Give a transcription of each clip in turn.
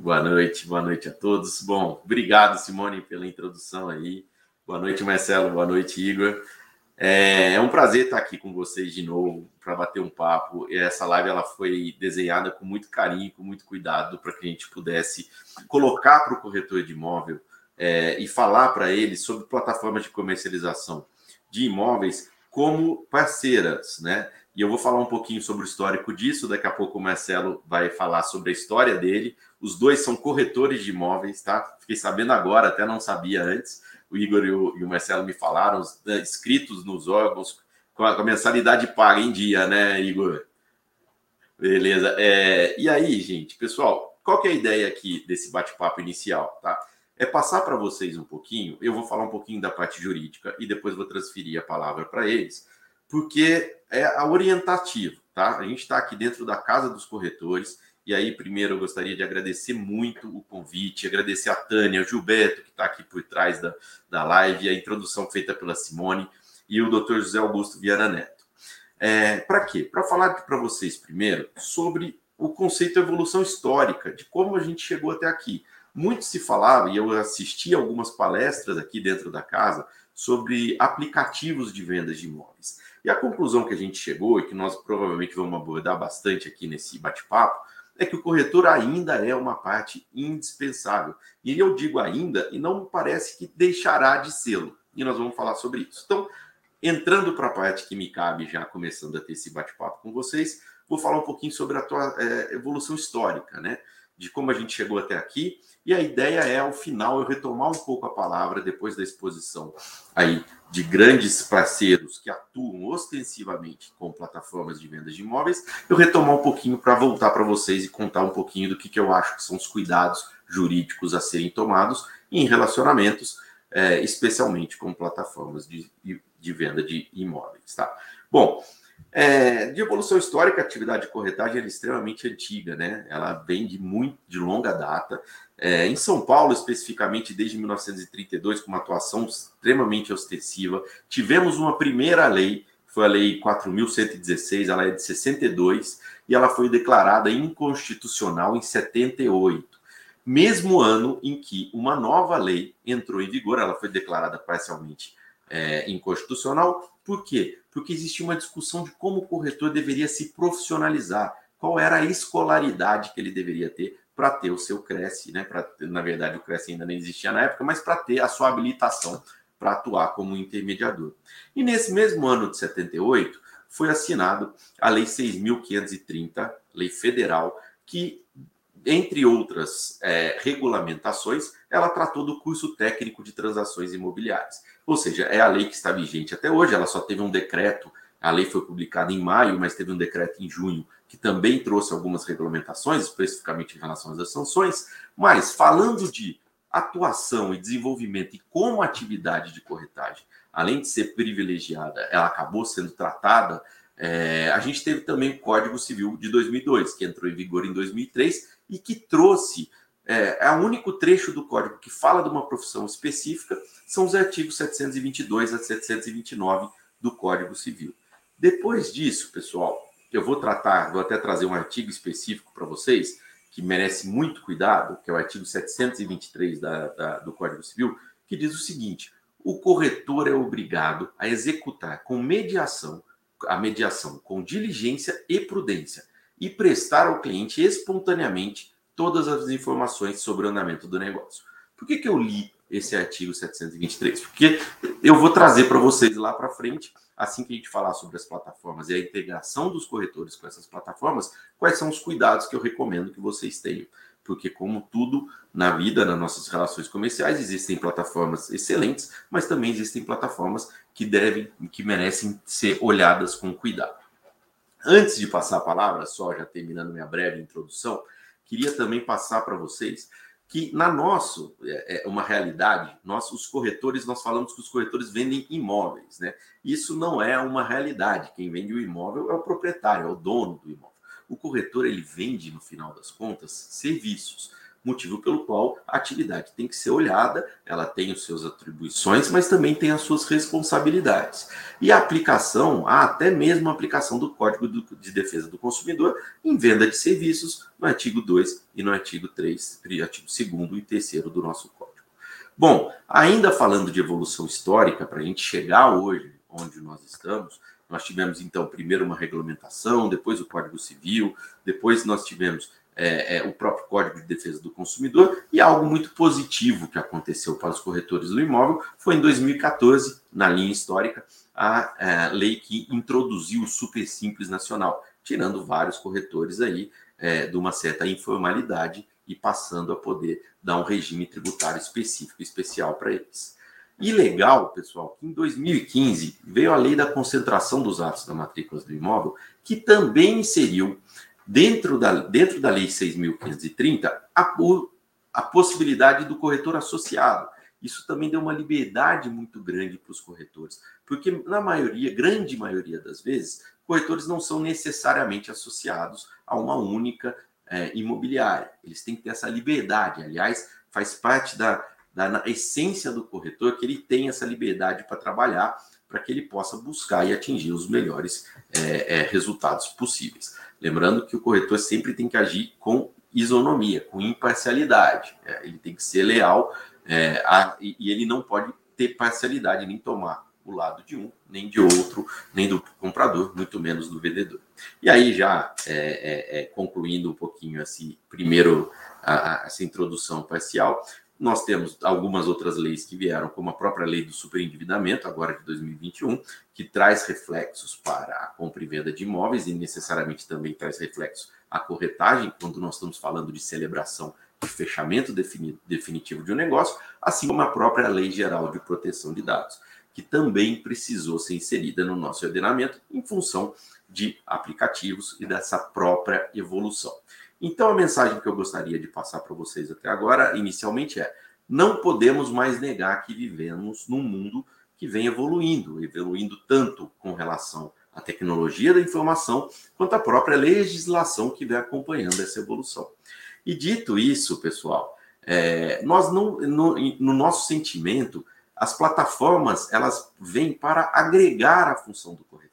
Boa noite, boa noite a todos. Bom, obrigado, Simone, pela introdução aí. Boa noite, Marcelo, boa noite, Igor. É, é um prazer estar aqui com vocês de novo para bater um papo. Essa live ela foi desenhada com muito carinho, com muito cuidado, para que a gente pudesse colocar para o corretor de imóvel é, e falar para ele sobre plataformas de comercialização de imóveis como parceiras, né? E eu vou falar um pouquinho sobre o histórico disso. Daqui a pouco o Marcelo vai falar sobre a história dele. Os dois são corretores de imóveis, tá? Fiquei sabendo agora, até não sabia antes. O Igor e o, e o Marcelo me falaram, né, inscritos nos órgãos, com a, com a, mensalidade paga em dia, né, Igor? Beleza. É, e aí, gente, pessoal, qual que é a ideia aqui desse bate-papo inicial, tá? É passar para vocês um pouquinho, eu vou falar um pouquinho da parte jurídica e depois vou transferir a palavra para eles porque é a orientativo, tá? A gente está aqui dentro da casa dos corretores. E aí, primeiro, eu gostaria de agradecer muito o convite, agradecer a Tânia, o Gilberto, que está aqui por trás da, da live, a introdução feita pela Simone e o Dr. José Augusto Viana Neto. É, para quê? Para falar para vocês primeiro sobre o conceito evolução histórica, de como a gente chegou até aqui. Muito se falava, e eu assisti algumas palestras aqui dentro da casa, sobre aplicativos de vendas de imóveis. E a conclusão que a gente chegou, e que nós provavelmente vamos abordar bastante aqui nesse bate-papo, é que o corretor ainda é uma parte indispensável. E eu digo ainda, e não parece que deixará de sê-lo. E nós vamos falar sobre isso. Então, entrando para a parte que me cabe, já começando a ter esse bate-papo com vocês, vou falar um pouquinho sobre a tua é, evolução histórica, né? De como a gente chegou até aqui. E a ideia é, ao final, eu retomar um pouco a palavra depois da exposição aí de grandes parceiros que atuam ostensivamente com plataformas de vendas de imóveis, eu retomar um pouquinho para voltar para vocês e contar um pouquinho do que, que eu acho que são os cuidados jurídicos a serem tomados em relacionamentos, é, especialmente com plataformas de, de venda de imóveis. Tá? Bom, é, de evolução histórica, a atividade de corretagem é extremamente antiga, né? Ela vem de muito de longa data. É, em São Paulo, especificamente desde 1932, com uma atuação extremamente ostensiva, tivemos uma primeira lei, foi a Lei 4.116, ela é de 62, e ela foi declarada inconstitucional em 78. Mesmo ano em que uma nova lei entrou em vigor, ela foi declarada parcialmente é, inconstitucional. Por quê? Porque existia uma discussão de como o corretor deveria se profissionalizar, qual era a escolaridade que ele deveria ter para ter o seu Cresce, né? Pra, na verdade, o Cresce ainda não existia na época, mas para ter a sua habilitação para atuar como intermediador. E nesse mesmo ano de 78, foi assinado a Lei 6.530, lei federal, que, entre outras é, regulamentações, ela tratou do curso técnico de transações imobiliárias. Ou seja, é a lei que está vigente até hoje, ela só teve um decreto, a lei foi publicada em maio, mas teve um decreto em junho que também trouxe algumas regulamentações, especificamente em relação às sanções, mas falando de atuação e desenvolvimento e como a atividade de corretagem, além de ser privilegiada, ela acabou sendo tratada, é, a gente teve também o Código Civil de 2002, que entrou em vigor em 2003 e que trouxe, é, é o único trecho do Código que fala de uma profissão específica, são os artigos 722 a 729 do Código Civil. Depois disso, pessoal, eu vou tratar, vou até trazer um artigo específico para vocês, que merece muito cuidado, que é o artigo 723 da, da, do Código Civil, que diz o seguinte: o corretor é obrigado a executar com mediação, a mediação com diligência e prudência, e prestar ao cliente espontaneamente todas as informações sobre o andamento do negócio. Por que, que eu li esse artigo 723? Porque eu vou trazer para vocês lá para frente assim que a gente falar sobre as plataformas e a integração dos corretores com essas plataformas, quais são os cuidados que eu recomendo que vocês tenham. Porque, como tudo na vida, nas nossas relações comerciais, existem plataformas excelentes, mas também existem plataformas que devem, que merecem ser olhadas com cuidado. Antes de passar a palavra, só já terminando minha breve introdução, queria também passar para vocês que na nosso é, é uma realidade. Nós, os corretores, nós falamos que os corretores vendem imóveis, né? Isso não é uma realidade. Quem vende o imóvel é o proprietário, é o dono do imóvel. O corretor ele vende no final das contas serviços motivo pelo qual a atividade tem que ser olhada, ela tem os seus atribuições, mas também tem as suas responsabilidades. E a aplicação, há até mesmo a aplicação do Código de Defesa do Consumidor em venda de serviços no artigo 2 e no artigo 3, artigo 2 e 3 do nosso Código. Bom, ainda falando de evolução histórica, para a gente chegar hoje onde nós estamos, nós tivemos então primeiro uma regulamentação, depois o Código Civil, depois nós tivemos é, é, o próprio Código de Defesa do Consumidor, e algo muito positivo que aconteceu para os corretores do imóvel foi em 2014, na linha histórica, a, é, lei que introduziu o Super Simples Nacional, tirando vários corretores aí é, de uma certa informalidade e passando a poder dar um regime tributário específico, especial para eles. E legal, pessoal, que em 2015 veio a lei da concentração dos atos da matrícula do imóvel, que também inseriu dentro da, dentro da Lei 6.530, a, a possibilidade do corretor associado. Isso também deu uma liberdade muito grande para os corretores, porque na maioria, grande maioria das vezes, corretores não são necessariamente associados a uma única é, imobiliária. Eles têm que ter essa liberdade. Aliás, faz parte da, da essência do corretor que ele tem essa liberdade para trabalhar, para que ele possa buscar e atingir os melhores é, é, resultados possíveis. Lembrando que o corretor sempre tem que agir com isonomia, com imparcialidade. É, ele tem que ser leal é, a, e, ele não pode ter parcialidade, nem tomar o lado de um, nem de outro, nem do comprador, muito menos do vendedor. E aí, já é, é, é concluindo um pouquinho esse primeiro, a, a, essa introdução parcial, nós temos algumas outras leis que vieram, como a própria lei do superendividamento, agora de 2021, que traz reflexos para a compra e venda de imóveis e necessariamente também traz reflexos à corretagem, quando nós estamos falando de celebração de fechamento definitivo de um negócio, assim como a própria Lei Geral de Proteção de Dados, que também precisou ser inserida no nosso ordenamento em função de aplicativos e dessa própria evolução. Então, a mensagem que eu gostaria de passar para vocês até agora, inicialmente, é: não podemos mais negar que vivemos num mundo que vem evoluindo, evoluindo tanto com relação à tecnologia da informação, quanto à própria legislação que vem acompanhando essa evolução. E dito isso, pessoal, é, nós não, no, no nosso sentimento, as plataformas elas vêm para agregar a função do corretor.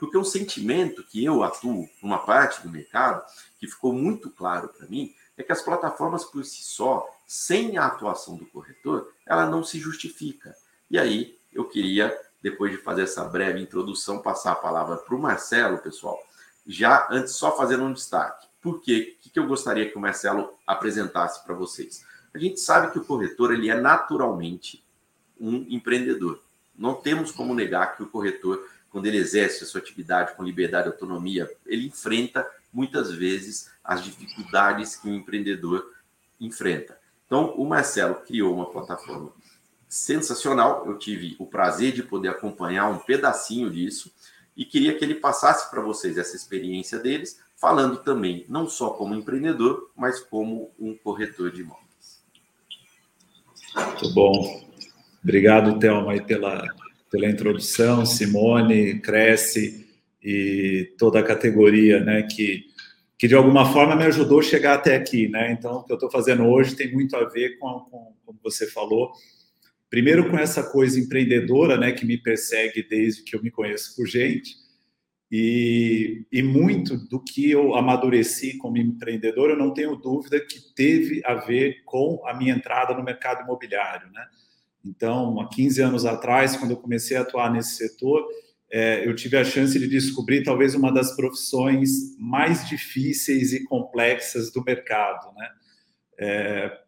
Porque um sentimento que eu atuo numa parte do mercado que ficou muito claro para mim é que as plataformas por si só, sem a atuação do corretor, ela não se justifica. E aí eu queria, depois de fazer essa breve introdução, passar a palavra para o Marcelo, pessoal. Já antes, só fazendo um destaque. Por quê? O que eu gostaria que o Marcelo apresentasse para vocês? A gente sabe que o corretor ele é naturalmente um empreendedor. Não temos como negar que o corretor, quando ele exerce a sua atividade com liberdade e autonomia, ele enfrenta muitas vezes as dificuldades que o empreendedor enfrenta. Então, o Marcelo criou uma plataforma sensacional. Eu tive o prazer de poder acompanhar um pedacinho disso e queria que ele passasse para vocês essa experiência deles, falando também não só como empreendedor, mas como um corretor de imóveis. Muito bom. Obrigado, Thelma, pela, pela introdução. Simone, Cresce, e toda a categoria, né, que, que de alguma forma me ajudou a chegar até aqui, né? Então, o que eu estou fazendo hoje tem muito a ver com, com, como você falou, primeiro com essa coisa empreendedora, né, que me persegue desde que eu me conheço por gente, e, e muito do que eu amadureci como empreendedor, eu não tenho dúvida que teve a ver com a minha entrada no mercado imobiliário, né? Então, há 15 anos atrás, quando eu comecei a atuar nesse setor, é, eu tive a chance de descobrir talvez uma das profissões mais difíceis e complexas do mercado, né? É,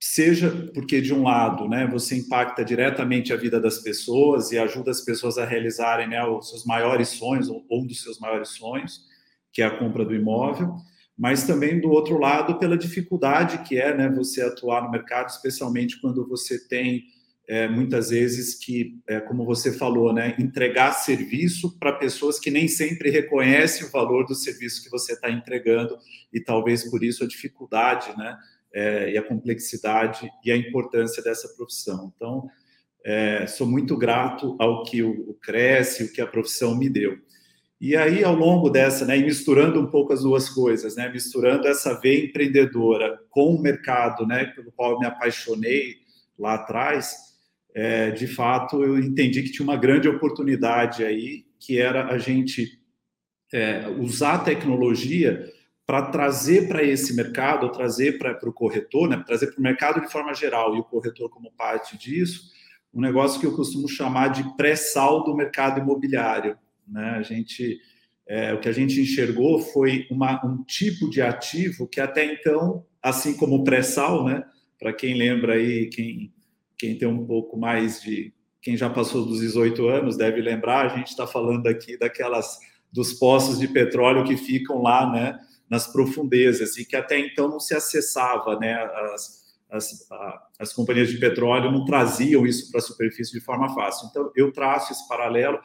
seja porque de um lado, né, você impacta diretamente a vida das pessoas e ajuda as pessoas a realizarem né, os seus maiores sonhos ou um dos seus maiores sonhos, que é a compra do imóvel, mas também do outro lado pela dificuldade que é, né, você atuar no mercado, especialmente quando você tem é, muitas vezes que, é, como você falou, né, entregar serviço para pessoas que nem sempre reconhecem o valor do serviço que você está entregando e talvez por isso a dificuldade, né, é, e a complexidade e a importância dessa profissão. Então, é, sou muito grato ao que o, o Cresce, o que a profissão me deu. E aí, ao longo dessa, né, misturando um pouco as duas coisas, né, misturando essa veia empreendedora com o mercado, né, pelo qual eu me apaixonei lá atrás, é, de fato, eu entendi que tinha uma grande oportunidade aí, que era a gente é, usar a tecnologia para trazer para esse mercado, trazer para o corretor, né, trazer para o mercado de forma geral e o corretor como parte disso, um negócio que eu costumo chamar de pré-sal do mercado imobiliário. Né? A gente, é, o que a gente enxergou foi uma, um tipo de ativo que até então, assim como o pré-sal, né? para quem lembra aí, quem, quem tem um pouco mais de. Quem já passou dos 18 anos deve lembrar, a gente está falando aqui daquelas dos poços de petróleo que ficam lá, né, nas profundezas e que até então não se acessava, né, as, as, a, as companhias de petróleo não traziam isso para a superfície de forma fácil. Então, eu traço esse paralelo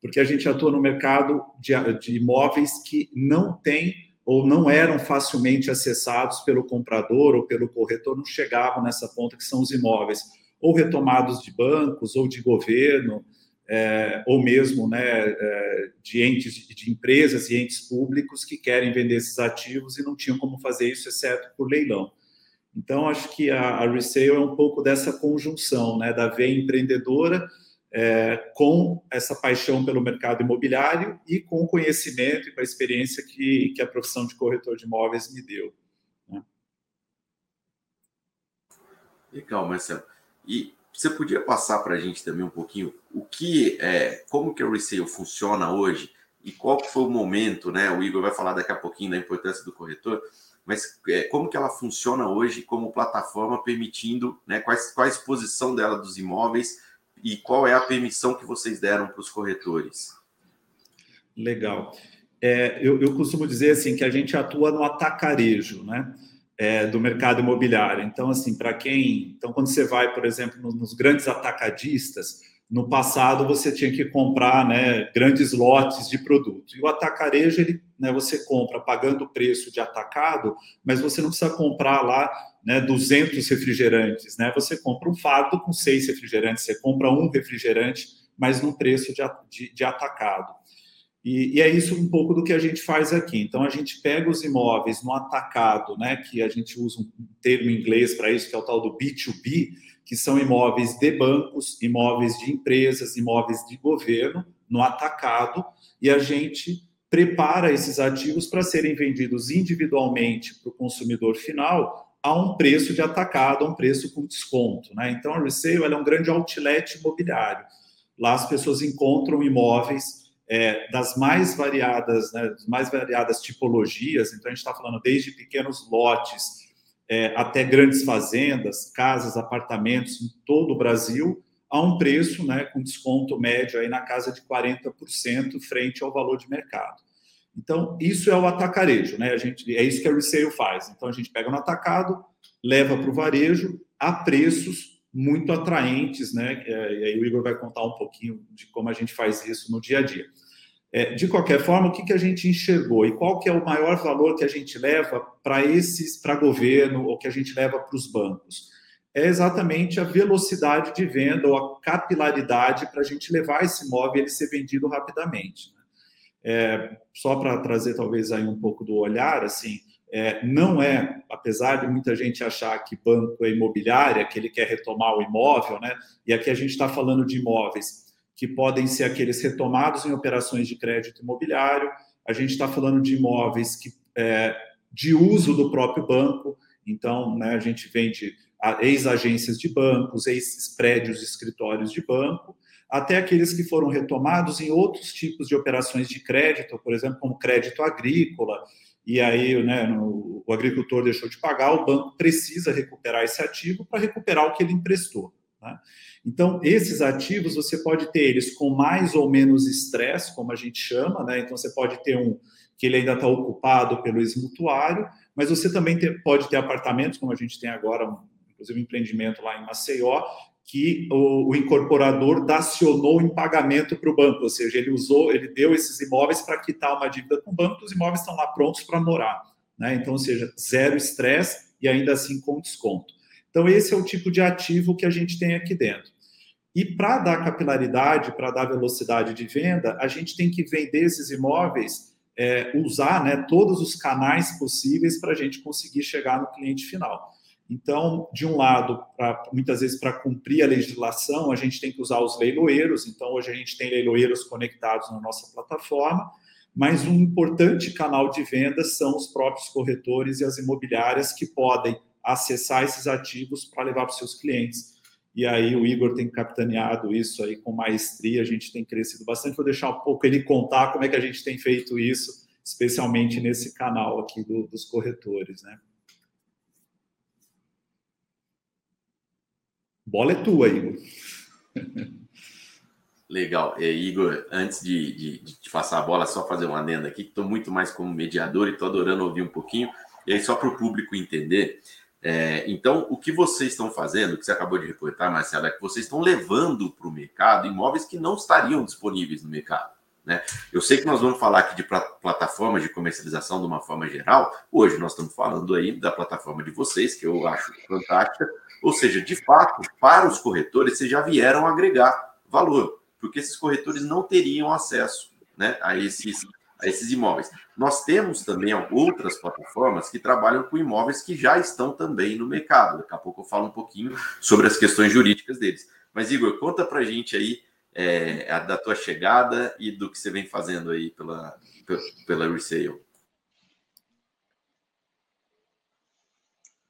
porque a gente atua no mercado de, de imóveis que não tem ou não eram facilmente acessados pelo comprador ou pelo corretor, não chegavam nessa ponta que são os imóveis, ou retomados de bancos ou de governo, é, ou mesmo né, é, de entes, de empresas e entes públicos que querem vender esses ativos e não tinham como fazer isso, exceto por leilão. Então, acho que a, a Resale é um pouco dessa conjunção, né, da veia empreendedora é, com essa paixão pelo mercado imobiliário e com o conhecimento e com a experiência que, que a profissão de corretor de imóveis me deu. Né? Legal, Marcelo. E você podia passar para a gente também um pouquinho o que é, como que a Resale funciona hoje e qual que foi o momento, né? O Igor vai falar daqui a pouquinho da importância do corretor, mas é, como que ela funciona hoje como plataforma, permitindo, né, quais, qual a exposição dela dos imóveis e qual é a permissão que vocês deram para os corretores? Legal. É, eu, eu, costumo dizer assim que a gente atua no atacarejo, né? É, do mercado imobiliário. Então, assim, para quem. Então, quando você vai, por exemplo, nos, nos grandes atacadistas, no passado você tinha que comprar né, grandes lotes de produto. E o atacarejo, ele, né, você compra pagando o preço de atacado, mas você não precisa comprar lá né, 200 refrigerantes. Né? Você compra um fardo com seis refrigerantes, você compra um refrigerante, mas num preço de, de, de atacado. E, e, é isso um pouco do que a gente faz aqui. Então, a gente pega os imóveis no atacado, né, que a gente usa um termo em inglês para isso, que é o tal do B2B, que são imóveis de bancos, imóveis de empresas, imóveis de governo, no atacado, e a gente prepara esses ativos para serem vendidos individualmente para o consumidor final a um preço de atacado, a um preço com desconto. Né? Então, a resale é um grande outlet imobiliário. Lá as pessoas encontram imóveis é, das mais variadas, né, mais variadas tipologias. Então, a gente está falando desde pequenos lotes é, até grandes fazendas, casas, apartamentos em todo o Brasil, a um preço né, com desconto médio aí na casa de 40% frente ao valor de mercado. Então, isso é o atacarejo, né? A gente, é isso que a resale faz. Então, a gente pega no atacado, leva para o varejo a preços muito atraentes, né? É, e aí o Igor vai contar um pouquinho de como a gente faz isso no dia a dia. É, de qualquer forma, o que, que a gente enxergou e qual que é o maior valor que a gente leva para esses, para governo ou que a gente leva para os bancos? É exatamente a velocidade de venda ou a capilaridade para a gente levar esse imóvel e ele ser vendido rapidamente. Né? É, só para trazer talvez aí um pouco do olhar, assim, é, não é, apesar de muita gente achar que banco é imobiliária, que ele quer retomar o imóvel, né? E aqui a gente está falando de imóveis que podem ser aqueles retomados em operações de crédito imobiliário. A gente está falando de imóveis que, é, de uso do próprio banco. Então, né, a gente vende ex-agências de bancos, ex-prédios, escritórios de banco, até aqueles que foram retomados em outros tipos de operações de crédito, por exemplo, como crédito agrícola, e aí né, no, o agricultor deixou de pagar, o banco precisa recuperar esse ativo para recuperar o que ele emprestou. Né? Então, esses ativos, você pode ter eles com mais ou menos estresse, como a gente chama, né? Então, você pode ter um que ele ainda está ocupado pelo ex-mutuário, mas você também ter, pode ter apartamentos, como a gente tem agora, inclusive um empreendimento lá em Maceió, que o, o incorporador dacionou em pagamento para o banco, ou seja, ele usou, ele deu esses imóveis para quitar uma dívida com o banco, os imóveis estão lá prontos para morar, né? Então, ou seja, zero estresse e ainda assim com desconto. Então, esse é o tipo de ativo que a gente tem aqui dentro. E para dar capilaridade, para dar velocidade de venda, a gente tem que vender esses imóveis, é, usar né, todos os canais possíveis para a gente conseguir chegar no cliente final. Então, de um lado, pra, muitas vezes para cumprir a legislação, a gente tem que usar os leiloeiros. Então, hoje a gente tem leiloeiros conectados na nossa plataforma, mas um importante canal de venda são os próprios corretores e as imobiliárias que podem acessar esses ativos para levar para os seus clientes. E aí o Igor tem capitaneado isso aí com maestria, a gente tem crescido bastante. Vou deixar um pouco ele contar como é que a gente tem feito isso, especialmente nesse canal aqui do, dos corretores, né? Bola é tua, Igor. Legal. É, Igor, antes de, de, de, te passar a bola, só fazer uma adenda aqui, estou muito mais como mediador e estou adorando ouvir um pouquinho. E aí, só para o público entender, é, então, o que vocês estão fazendo, que você acabou de reportar, Marcelo, é que vocês estão levando para o mercado imóveis que não estariam disponíveis no mercado. Né? Eu sei que nós vamos falar aqui de plataformas de comercialização de uma forma geral. Hoje nós estamos falando aí da plataforma de vocês, que eu acho fantástica. Ou seja, de fato, para os corretores, vocês já vieram agregar valor, porque esses corretores não teriam acesso né, a esses a esses imóveis. Nós temos também outras plataformas que trabalham com imóveis que já estão também no mercado. Daqui a pouco eu falo um pouquinho sobre as questões jurídicas deles. Mas, Igor, conta para a gente aí é, da tua chegada e do que você vem fazendo aí pela, pela Resale.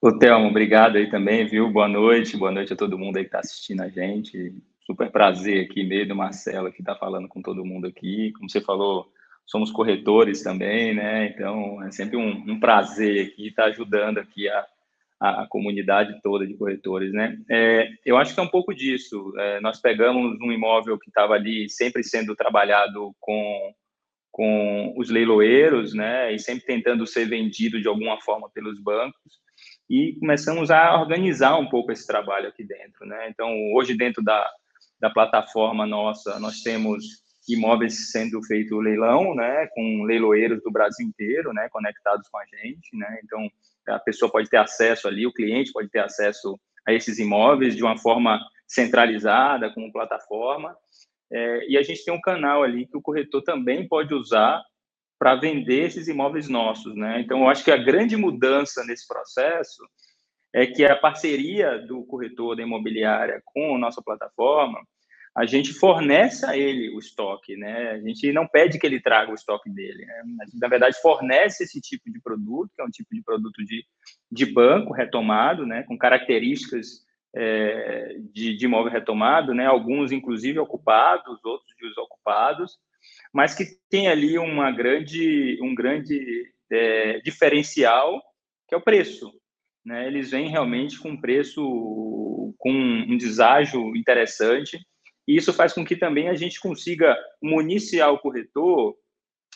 Ô, Thelmo, obrigado aí também, viu? Boa noite, boa noite a todo mundo aí que está assistindo a gente. Super prazer aqui, meio do Marcelo, que está falando com todo mundo aqui. Como você falou, somos corretores também, né? Então é sempre um, um prazer aqui estar ajudando aqui a, a, a, comunidade toda de corretores, né? É, eu acho que é um pouco disso. É, nós pegamos um imóvel que estava ali sempre sendo trabalhado com com os leiloeiros, né? E sempre tentando ser vendido de alguma forma pelos bancos e começamos a organizar um pouco esse trabalho aqui dentro, né? Então hoje dentro da da plataforma nossa nós temos imóveis sendo feito leilão, né, com leiloeiros do Brasil inteiro, né, conectados com a gente, né, então a pessoa pode ter acesso ali, o cliente pode ter acesso a esses imóveis de uma forma centralizada, com plataforma, é, e a gente tem um canal ali que o corretor também pode usar para vender esses imóveis nossos, né, então eu acho que a grande mudança nesse processo é que a parceria do corretor da imobiliária com a nossa plataforma a gente fornece a ele o estoque, né? A gente não pede que ele traga o estoque dele. Né? A gente, na verdade, fornece esse tipo de produto, que é um tipo de produto de, de banco retomado, né? Com características é, de, de imóvel retomado, né? Alguns, inclusive, ocupados, outros desocupados, mas que tem ali uma grande, um grande é, diferencial, que é o preço. Né? Eles vêm realmente com um preço, com um deságio interessante, e isso faz com que também a gente consiga municiar o corretor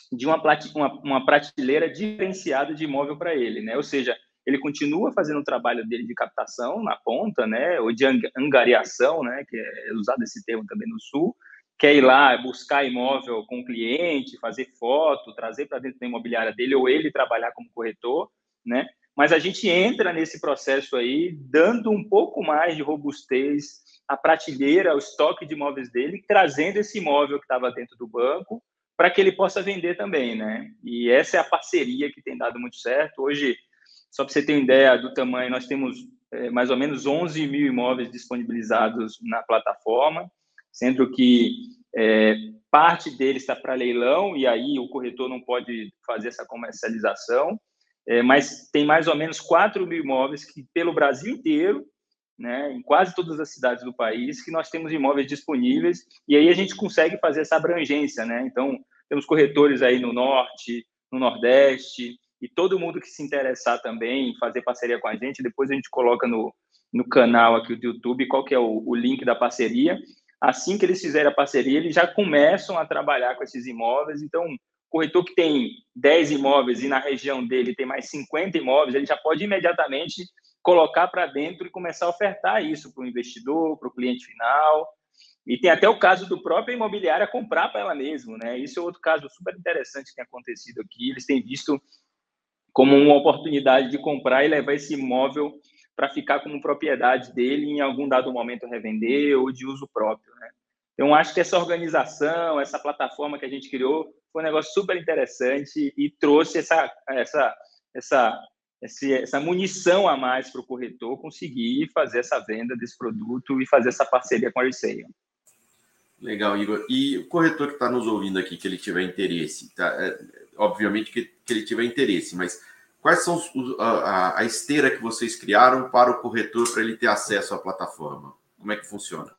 de uma, uma, uma prateleira diferenciada de imóvel para ele, né? Ou seja, ele continua fazendo o trabalho dele de captação na ponta, né? Ou de angariação, né? Que é usado esse termo também no Sul, quer ir lá buscar imóvel com o cliente, fazer foto, trazer para dentro da imobiliária dele ou ele trabalhar como corretor, né? Mas a gente entra nesse processo aí dando um pouco mais de robustez a prateleira, o estoque de imóveis dele, trazendo esse imóvel que estava dentro do banco para que ele possa vender também, né? E essa é a parceria que tem dado muito certo. Hoje, só para você ter uma ideia do tamanho, nós temos é, mais ou menos 11 mil imóveis disponibilizados na plataforma, sendo que é, parte deles está para leilão e aí o corretor não pode fazer essa comercialização, é, mas tem mais ou menos 4 mil imóveis que pelo Brasil inteiro né, em quase todas as cidades do país, que nós temos imóveis disponíveis, e aí a gente consegue fazer essa abrangência, né? Então, temos corretores aí no norte, no nordeste, e todo mundo que se interessar também em fazer parceria com a gente, depois a gente coloca no, no canal aqui do YouTube qual que é o, o link da parceria. Assim que eles fizerem a parceria, eles já começam a trabalhar com esses imóveis. Então, corretor que tem 10 imóveis e na região dele tem mais 50 imóveis, ele já pode imediatamente colocar para dentro e começar a ofertar isso para o investidor, para o cliente final. E tem até o caso do próprio imobiliária comprar para ela mesma, né? Isso é outro caso super interessante que tem acontecido aqui. Eles têm visto como uma oportunidade de comprar e levar esse imóvel para ficar como propriedade dele em algum dado momento revender ou de uso próprio, né? Então, acho que essa organização, essa plataforma que a gente criou, foi um negócio super interessante e trouxe essa, essa, essa, essa munição a mais para o corretor conseguir fazer essa venda desse produto e fazer essa parceria com a Resale. Legal, Igor. E o corretor que está nos ouvindo aqui, que ele tiver interesse, tá? É, obviamente que, que, ele tiver interesse, mas quais são os, a, a esteira que vocês criaram para o corretor para ele ter acesso à plataforma? Como é que funciona?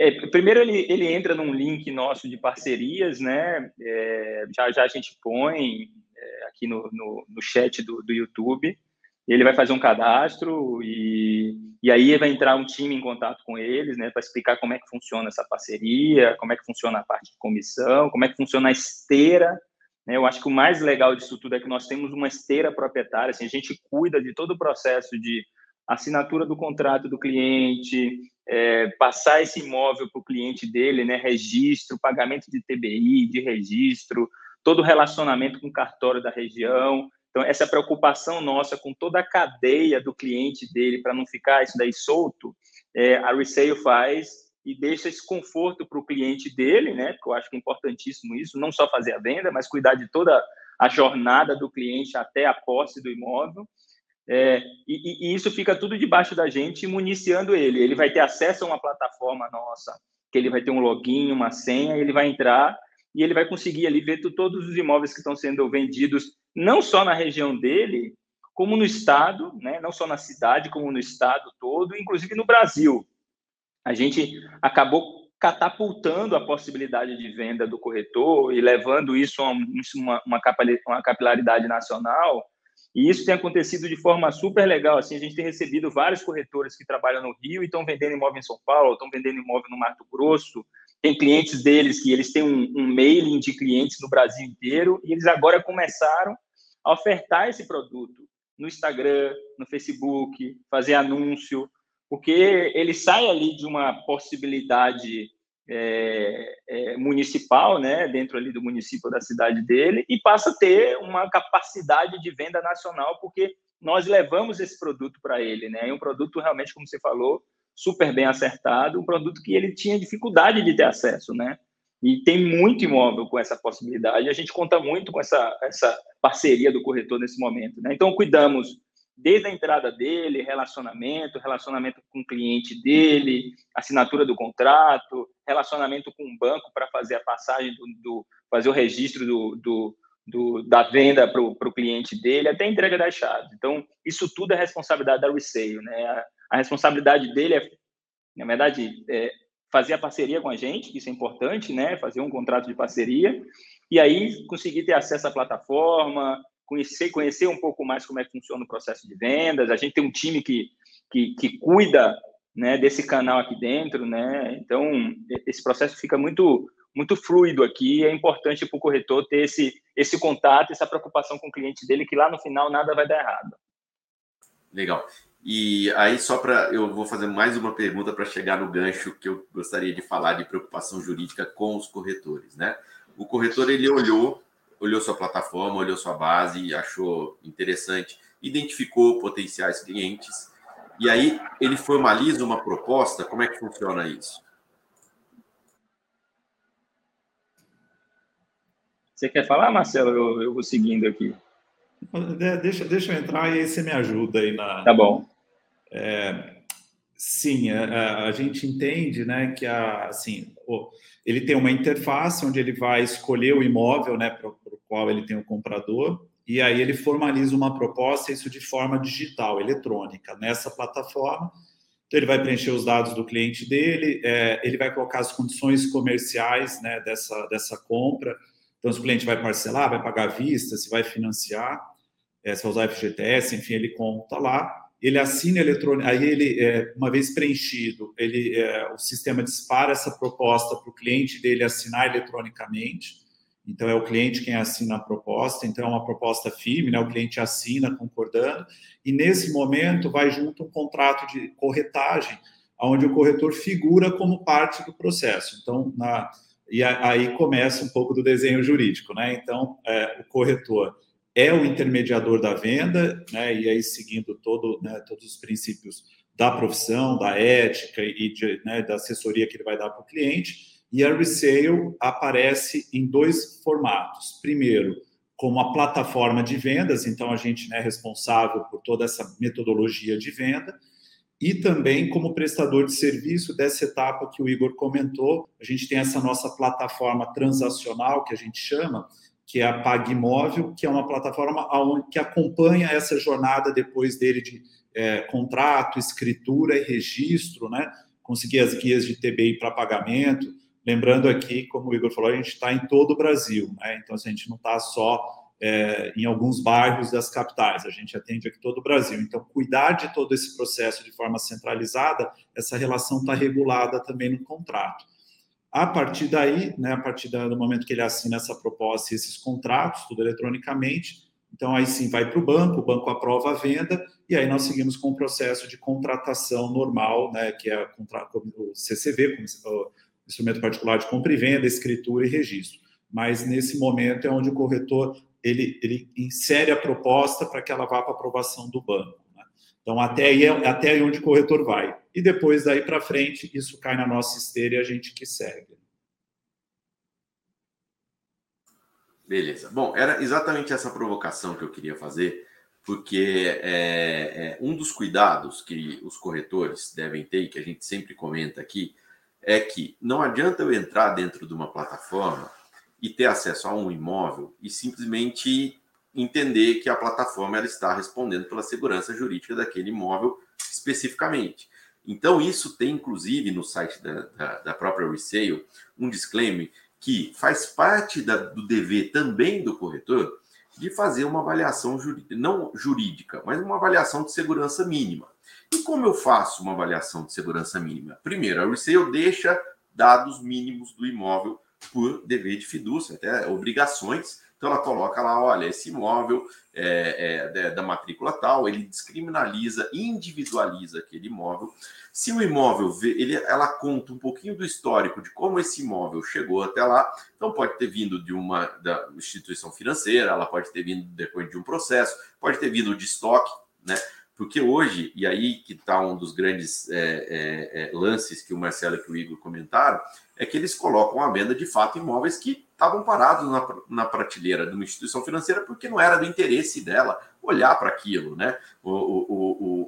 É, primeiro ele, ele entra num link nosso de parcerias, né? É, já já a gente põe é, aqui no, no, no, chat do, do YouTube. Ele vai fazer um cadastro e, e aí vai entrar um time em contato com eles, né? Para explicar como é que funciona essa parceria, como é que funciona a parte de comissão, como é que funciona a esteira. Né? Eu acho que o mais legal disso tudo é que nós temos uma esteira proprietária, assim, a gente cuida de todo o processo de assinatura do contrato do cliente, é, passar esse imóvel para o cliente dele, né, registro, pagamento de TBI, de registro, todo o relacionamento com o cartório da região. Então, essa preocupação nossa com toda a cadeia do cliente dele, para não ficar isso daí solto, é, a Resale faz e deixa esse conforto para o cliente dele, né? Porque eu acho que é importantíssimo isso, não só fazer a venda, mas cuidar de toda a jornada do cliente até a posse do imóvel. É, e, e, isso fica tudo debaixo da gente, municiando ele. Ele vai ter acesso a uma plataforma nossa, que ele vai ter um login, uma senha, ele vai entrar e ele vai conseguir ali ver todos os imóveis que estão sendo vendidos, não só na região dele, como no estado, né? não só na cidade, como no estado todo, inclusive no Brasil. A gente acabou catapultando a possibilidade de venda do corretor e levando isso a uma, uma, capilaridade nacional e isso tem acontecido de forma super legal. Assim, a gente tem recebido vários corretores que trabalham no Rio e estão vendendo imóvel em São Paulo, estão vendendo imóvel no Mato Grosso. Tem clientes deles que eles têm um, um mailing de clientes no Brasil inteiro e eles agora começaram a ofertar esse produto no Instagram, no Facebook, fazer anúncio, porque ele sai ali de uma possibilidade é, é, municipal, né, dentro ali do município da cidade dele, e passa a ter uma capacidade de venda nacional, porque nós levamos esse produto para ele, né, é um produto realmente, como você falou, super bem acertado, um produto que ele tinha dificuldade de ter acesso, né, e tem muito imóvel com essa possibilidade, a gente conta muito com essa, essa parceria do corretor nesse momento, né, então cuidamos desde a entrada dele, relacionamento, relacionamento com o cliente dele, assinatura do contrato, relacionamento com o banco para fazer a passagem do, do, fazer o registro do, do, do da venda para o cliente dele, até a entrega das chaves. Então, isso tudo é responsabilidade da Resale, né? A, a responsabilidade dele é, na verdade, é fazer a parceria com a gente, isso é importante, né? Fazer um contrato de parceria e aí conseguir ter acesso à plataforma, conhecer, conhecer um pouco mais como é que funciona o processo de vendas. A gente tem um time que, que, que cuida né, desse canal aqui dentro, né? Então, esse processo fica muito muito fluido aqui. É importante para o corretor ter esse, esse contato, essa preocupação com o cliente dele, que lá no final nada vai dar errado. Legal. E aí, só para. Eu vou fazer mais uma pergunta para chegar no gancho que eu gostaria de falar de preocupação jurídica com os corretores, né? O corretor ele olhou olhou sua plataforma, olhou sua base, achou interessante, identificou potenciais clientes, e aí ele formaliza uma proposta. Como é que funciona isso? Você quer falar, Marcelo? Eu, eu vou seguindo aqui. Deixa, deixa eu entrar e aí você me ajuda aí na. Tá bom. É, sim, a, a, gente entende né, que a, assim, ele tem uma interface onde ele vai escolher o imóvel né, para o qual ele tem o comprador, e aí ele formaliza uma proposta, isso de forma digital, eletrônica, nessa plataforma. Então, ele vai preencher os dados do cliente dele, é, ele vai colocar as condições comerciais né, dessa, dessa compra. Então, se o cliente vai parcelar, vai pagar à vista, se vai financiar, é, se vai usar FGTS, enfim, ele conta lá ele assina eletrônico, aí ele, é, uma vez preenchido, ele, é, o sistema dispara essa proposta para o cliente dele assinar eletronicamente. então é o cliente quem assina a proposta, então é uma proposta firme, né? o cliente assina concordando, e nesse momento vai junto um contrato de corretagem, onde o corretor figura como parte do processo. Então, na, e aí começa um pouco do desenho jurídico, né? Então, é, o corretor é o intermediador da venda, né? E aí seguindo todo, né, todos os princípios da profissão, da ética e de, né, da assessoria que ele vai dar para o cliente. E a resale aparece em dois formatos. Primeiro, como a plataforma de vendas, então a gente né, é responsável por toda essa metodologia de venda e também como prestador de serviço dessa etapa que o Igor comentou. A gente tem essa nossa plataforma transacional, que a gente chama, que é a PagMóvel, que é uma plataforma que acompanha essa jornada depois dele de é, contrato, escritura e registro, né? conseguir as guias de TBI para pagamento. Lembrando aqui, como o Igor falou, a gente está em todo o Brasil, né? então assim, a gente não está só é, em alguns bairros das capitais, a gente atende aqui todo o Brasil. Então, cuidar de todo esse processo de forma centralizada, essa relação está regulada também no contrato. A partir daí, né, a partir do momento que ele assina essa proposta e esses contratos, tudo eletronicamente, então aí sim vai para o banco, o banco aprova a venda e aí nós seguimos com o processo de contratação normal, né, que é o CCV, o instrumento particular de compra e venda, escritura e registro. Mas nesse momento é onde o corretor ele, ele insere a proposta para que ela vá para aprovação do banco. Então, até aí, é, até aí onde o corretor vai. E depois, daí para frente, isso cai na nossa esteira e a gente que segue. Beleza. Bom, era exatamente essa provocação que eu queria fazer, porque é, é, um dos cuidados que os corretores devem ter, que a gente sempre comenta aqui, é que não adianta eu entrar dentro de uma plataforma e ter acesso a um imóvel e simplesmente entender que a plataforma ela está respondendo pela segurança jurídica daquele imóvel especificamente. Então, isso tem, inclusive, no site da, da, da própria Resale, um disclaimer que faz parte da, do dever também do corretor de fazer uma avaliação não jurídica, mas uma avaliação de segurança mínima. E como eu faço uma avaliação de segurança mínima? Primeiro, a Resale deixa dados mínimos do imóvel por dever de fidúcia, até obrigações. Então ela coloca lá, olha, esse imóvel é, é, da matrícula tal, ele descriminaliza, individualiza aquele imóvel. Se o imóvel, ele, ela conta um pouquinho do histórico de como esse imóvel chegou até lá, então pode ter vindo de uma da instituição financeira, ela pode ter vindo depois de um processo, pode ter vindo de estoque, né? Porque hoje, e aí que está um dos grandes é, é, é, lances que o Marcelo e o Igor comentaram, é que eles colocam à venda de fato imóveis que estavam parados na, na prateleira de uma instituição financeira porque não era do interesse dela olhar para aquilo, né? O, o,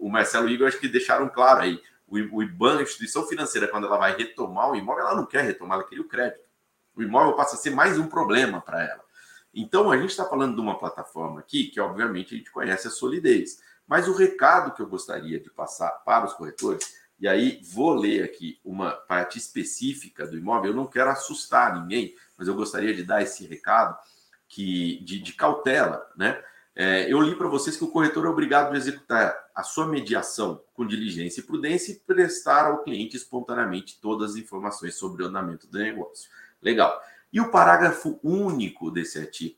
o, o Marcelo e o Igor acho que deixaram claro aí. O, o IBAN, a instituição financeira, quando ela vai retomar o imóvel, ela não quer retomar, ela queria o crédito. O imóvel passa a ser mais um problema para ela. Então, a gente está falando de uma plataforma aqui que, obviamente, a gente conhece a solidez. Mas o recado que eu gostaria de passar para os corretores e aí vou ler aqui uma parte específica do imóvel. Eu não quero assustar ninguém, mas eu gostaria de dar esse recado que de, de cautela, né? É, eu li para vocês que o corretor é obrigado a executar a sua mediação com diligência e prudência e prestar ao cliente espontaneamente todas as informações sobre o andamento do negócio. Legal. E o parágrafo único desse artigo,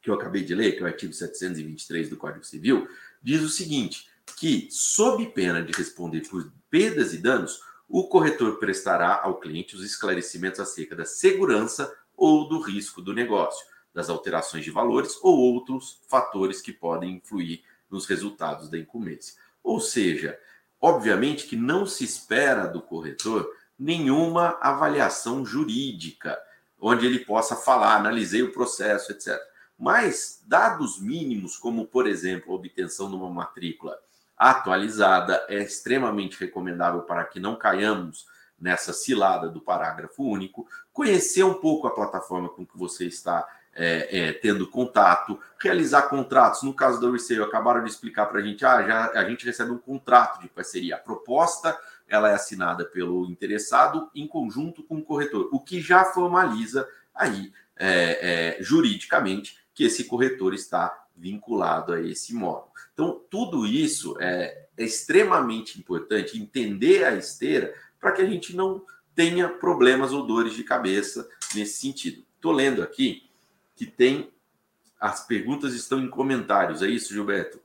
que eu acabei de ler, que é o artigo 723 do Código Civil, diz o seguinte: que, sob pena de responder por perdas e danos, o corretor prestará ao cliente os esclarecimentos acerca da segurança ou do risco do negócio, das alterações de valores ou outros fatores que podem influir nos resultados da incumbência. Ou seja, obviamente que não se espera do corretor nenhuma avaliação jurídica, onde ele possa falar, analisei o processo, etc. Mas dados mínimos, como por exemplo a obtenção de uma matrícula atualizada é extremamente recomendável para que não caiamos nessa cilada do parágrafo único, conhecer um pouco a plataforma com que você está é, é, tendo contato, realizar contratos. No caso da Resale, acabaram de explicar para a gente, ah, já, a gente recebe um contrato de parceria. A proposta ela é assinada pelo interessado em conjunto com o corretor, o que já formaliza aí é, é juridicamente que esse corretor está vinculado a esse imóvel. Então, tudo isso é, é extremamente importante entender a esteira para que a gente não tenha problemas ou dores de cabeça nesse sentido. Estou lendo aqui que tem. As perguntas estão em comentários, é isso, Gilberto?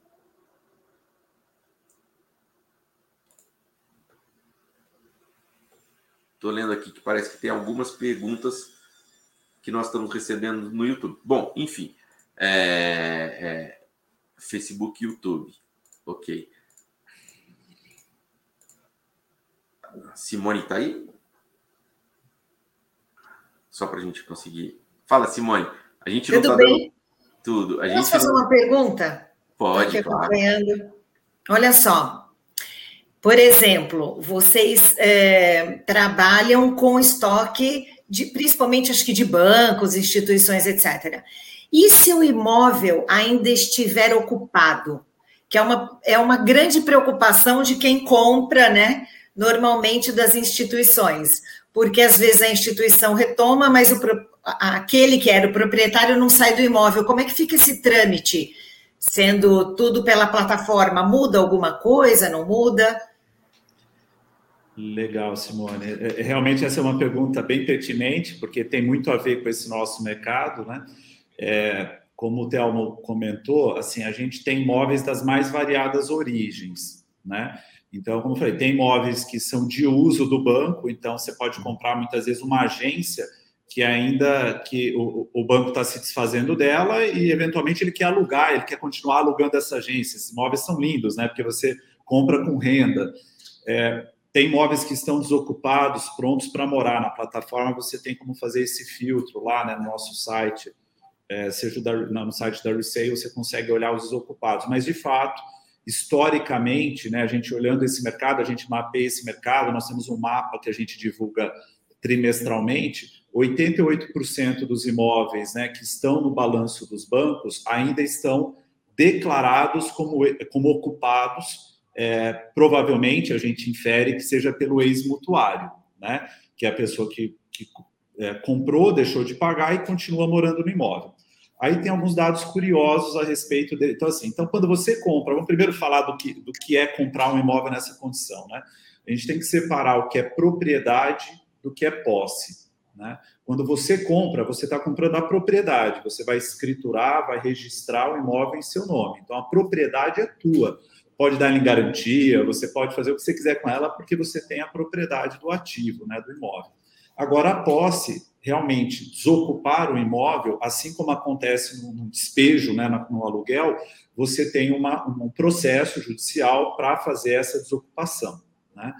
Estou lendo aqui que parece que tem algumas perguntas que nós estamos recebendo no YouTube. Bom, enfim. É, é, Facebook e YouTube. Ok. Simone está aí? Só para a gente conseguir. Fala, Simone. A gente Tudo não tá bem? Dando... Tudo. A Posso gente fazer uma pergunta? Pode, claro. Olha só. Por exemplo, vocês é, trabalham com estoque de, principalmente acho que de bancos, instituições, etc. E se o imóvel ainda estiver ocupado? Que é uma, é uma grande preocupação de quem compra, né? Normalmente das instituições, porque às vezes a instituição retoma, mas o, aquele que era o proprietário não sai do imóvel. Como é que fica esse trâmite? Sendo tudo pela plataforma, muda alguma coisa? Não muda? Legal, Simone. É, é, realmente essa é uma pergunta bem pertinente, porque tem muito a ver com esse nosso mercado, né? É, como o Telmo comentou, assim, a gente tem imóveis das mais variadas origens, né? Então, como eu falei, tem imóveis que são de uso do banco, então você pode comprar muitas vezes uma agência que ainda que o, o banco está se desfazendo dela e eventualmente ele quer alugar, ele quer continuar alugando essa agência. Esses imóveis são lindos, né? Porque você compra com renda. É, tem imóveis que estão desocupados, prontos para morar na plataforma, você tem como fazer esse filtro lá né, no nosso site, é, seja da, no site da Resale, você consegue olhar os desocupados. Mas, de fato, historicamente, né, a gente olhando esse mercado, a gente mapeia esse mercado, nós temos um mapa que a gente divulga trimestralmente, 88% dos imóveis né, que estão no balanço dos bancos ainda estão declarados como, como ocupados é, provavelmente a gente infere que seja pelo ex-mutuário, né? que é a pessoa que, que é, comprou, deixou de pagar e continua morando no imóvel. Aí tem alguns dados curiosos a respeito dele. Então, assim, então quando você compra, vamos primeiro falar do que, do que é comprar um imóvel nessa condição. Né? A gente tem que separar o que é propriedade do que é posse. Né? Quando você compra, você está comprando a propriedade, você vai escriturar, vai registrar o imóvel em seu nome. Então, a propriedade é tua pode dar em garantia, você pode fazer o que você quiser com ela, porque você tem a propriedade do ativo, né, do imóvel. Agora, a posse, realmente, desocupar o imóvel, assim como acontece no, despejo, né, no aluguel, você tem uma, um processo judicial para fazer essa desocupação. Né?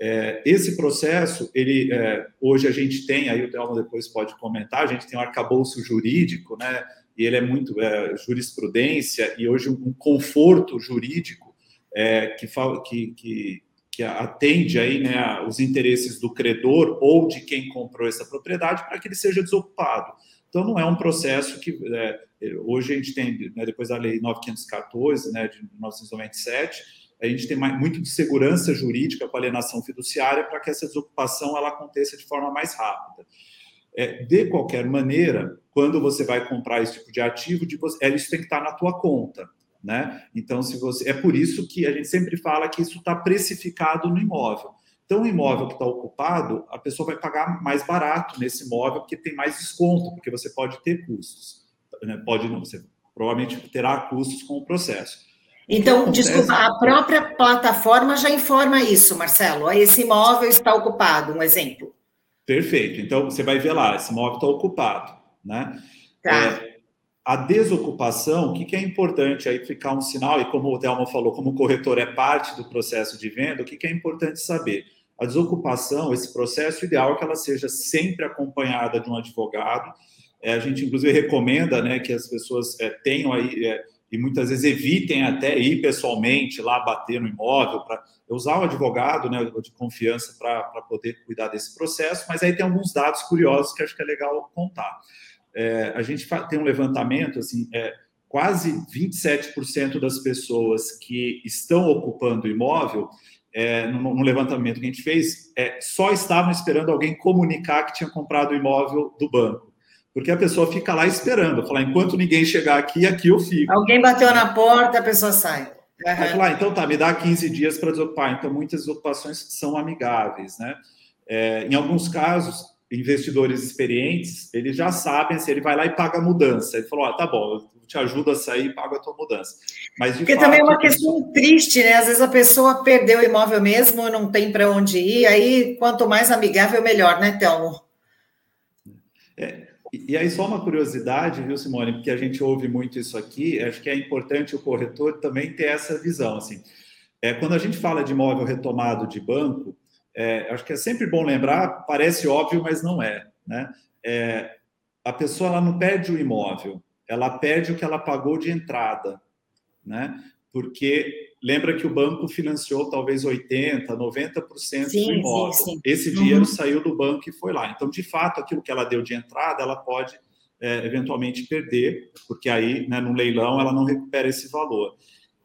É, esse processo, ele é, hoje a gente tem, aí o Thelma depois pode comentar, a gente tem um arcabouço jurídico, né, e ele é muito é, jurisprudência e hoje um conforto jurídico é, que, que, que, que, atende aí, né, os interesses do credor ou de quem comprou essa propriedade para que ele seja desocupado. Então, não é um processo que. É, hoje a gente tem, né, depois da Lei 9514, né, de 1997, a gente tem mais, muito de segurança jurídica com a alienação fiduciária para que essa desocupação ela aconteça de forma mais rápida. É, de qualquer maneira, quando você vai comprar esse tipo de ativo, de é, isso tem que estar na tua conta. Né? Então, se você é por isso que a gente sempre fala que isso está precificado no imóvel. Então, o imóvel que está ocupado, a pessoa vai pagar mais barato nesse imóvel porque tem mais desconto, porque você pode ter custos. Né? Pode não, você provavelmente terá custos com o processo. Então, desculpa, a própria plataforma já informa isso, Marcelo. Esse imóvel está ocupado, um exemplo. Perfeito. Então, você vai ver lá, esse imóvel está ocupado, né? Tá. É, a desocupação, o que, que é importante aí ficar um sinal, e como o Thelma falou, como o corretor é parte do processo de venda, o que, que é importante saber? A desocupação, esse processo ideal é que ela seja sempre acompanhada de um advogado. É, a gente, inclusive, recomenda né, que as pessoas é, tenham aí, é, e muitas vezes evitem até ir pessoalmente lá bater no imóvel, para usar o advogado né, de confiança para poder cuidar desse processo, mas aí tem alguns dados curiosos que acho que é legal contar é, a gente tem um levantamento, assim, é, quase 27% das pessoas que estão ocupando o imóvel, é, levantamento que a gente fez, é, só estavam esperando alguém comunicar que tinha comprado o imóvel do banco. Porque a pessoa fica lá esperando, falar, enquanto ninguém chegar aqui, aqui eu fico. Alguém bateu na porta, a pessoa sai. Uhum. falar, ah, então tá, me dá 15 dias para desocupar. Então, muitas ocupações são amigáveis, né? É, em alguns casos, investidores experientes, eles já sabem se ele vai lá e paga a mudança. Ele falou: ah, tá bom, eu te ajudo a sair e pago a tua mudança. Mas Porque fato, também é uma questão triste, né? Às vezes a pessoa perdeu o imóvel mesmo, não tem para onde ir, aí quanto mais amigável, melhor, né, Telmo? É, e aí, só uma curiosidade, viu, Simone, porque a gente ouve muito isso aqui, acho que é importante o corretor também ter essa visão. Assim, é, quando a gente fala de imóvel retomado de banco, é, acho que é sempre bom lembrar, parece óbvio, mas não é. Né? É, a pessoa ela não perde o imóvel, ela perde o que ela pagou de entrada. Né? Porque lembra que o banco financiou talvez 80%, 90% sim, do imóvel. Sim, sim. Esse uhum. dinheiro saiu do banco e foi lá. Então, de fato, aquilo que ela deu de entrada, ela pode é, eventualmente perder, porque aí, né, no leilão, ela não recupera esse valor.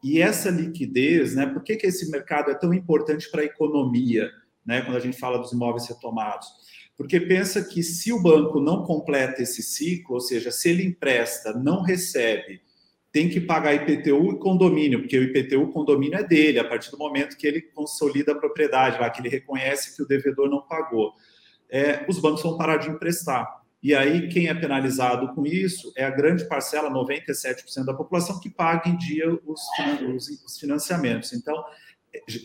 E essa liquidez, né, por que, que esse mercado é tão importante para a economia? Né, quando a gente fala dos imóveis retomados. Porque pensa que se o banco não completa esse ciclo, ou seja, se ele empresta, não recebe, tem que pagar IPTU e condomínio, porque o IPTU o condomínio é dele, a partir do momento que ele consolida a propriedade, lá que ele reconhece que o devedor não pagou. É, os bancos vão parar de emprestar. E aí, quem é penalizado com isso é a grande parcela, 97% da população, que paga em dia os, os financiamentos. Então,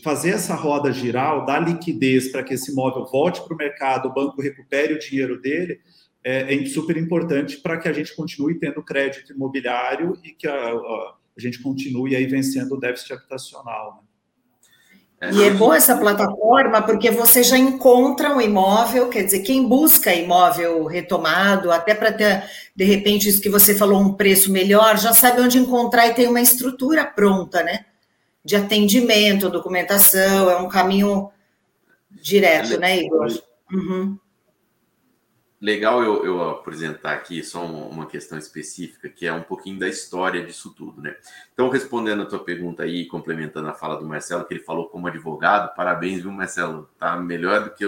fazer essa roda girar, dar liquidez para que esse imóvel volte para o mercado, o banco recupere o dinheiro dele, é, é super importante para que a gente continue tendo crédito imobiliário e que a, a, a gente continue aí vencendo o déficit habitacional. Né? E é boa essa plataforma porque você já encontra um imóvel, quer dizer, quem busca imóvel retomado, até para ter, de repente, isso que você falou, um preço melhor, já sabe onde encontrar e tem uma estrutura pronta, né? De atendimento, documentação, é um caminho direto, né, Igor? Uhum. Legal eu, eu, apresentar aqui só uma questão específica, que é um pouquinho da história disso tudo, né? Então, respondendo a tua pergunta aí, complementando a fala do Marcelo, que ele falou como advogado, parabéns, viu, Marcelo? Tá melhor do que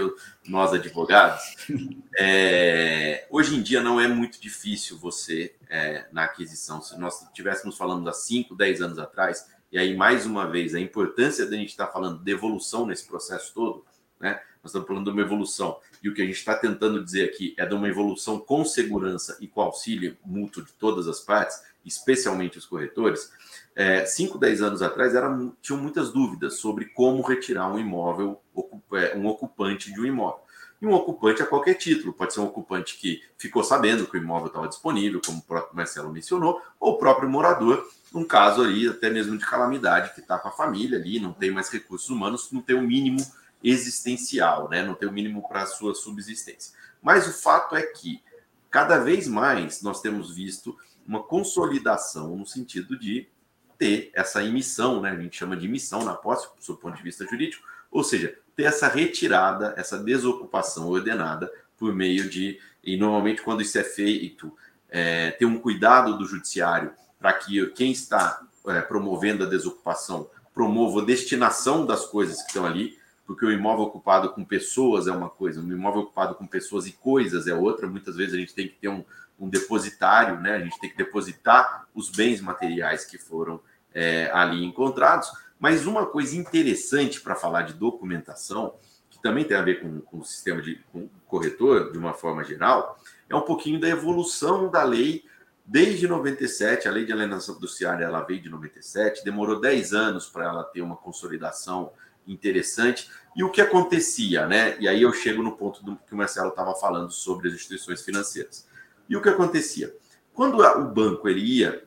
nós advogados. É, hoje em dia não é muito difícil você, é, na aquisição, se nós estivéssemos falando há 5, 10 anos atrás, e aí, mais uma vez, a importância da gente estar falando de evolução nesse processo todo, né? Nós estamos falando de uma evolução. E o que a gente está tentando dizer aqui é de uma evolução com segurança e com auxílio mútuo de todas as partes, especialmente os corretores. É, 5, 10 anos atrás eram, tinham muitas dúvidas sobre como retirar um imóvel, é, um ocupante de um imóvel. E um ocupante a qualquer título, pode ser um ocupante que ficou sabendo que o imóvel estava disponível, como o próprio Marcelo mencionou, ou o próprio morador num caso aí até mesmo de calamidade, que está com a família ali, não tem mais recursos humanos, não tem o um mínimo existencial, né? não tem o um mínimo para a sua subsistência. Mas o fato é que cada vez mais nós temos visto uma consolidação no sentido de ter essa emissão, né? a gente chama de emissão na posse, do seu ponto de vista jurídico, ou seja, ter essa retirada, essa desocupação ordenada por meio de, e normalmente quando isso é feito, é, ter um cuidado do judiciário para que quem está é, promovendo a desocupação promova a destinação das coisas que estão ali, porque o imóvel ocupado com pessoas é uma coisa, o imóvel ocupado com pessoas e coisas é outra. Muitas vezes a gente tem que ter um, um depositário, né? A gente tem que depositar os bens materiais que foram é, ali encontrados. Mas uma coisa interessante para falar de documentação, que também tem a ver com, com o sistema de com corretor, de uma forma geral, é um pouquinho da evolução da lei Desde 97, a lei de alienação fiduciária ela veio de 97, demorou 10 anos para ela ter uma consolidação interessante. E o que acontecia, né? E aí eu chego no ponto do que o Marcelo estava falando sobre as instituições financeiras. E o que acontecia? Quando o banco ele ia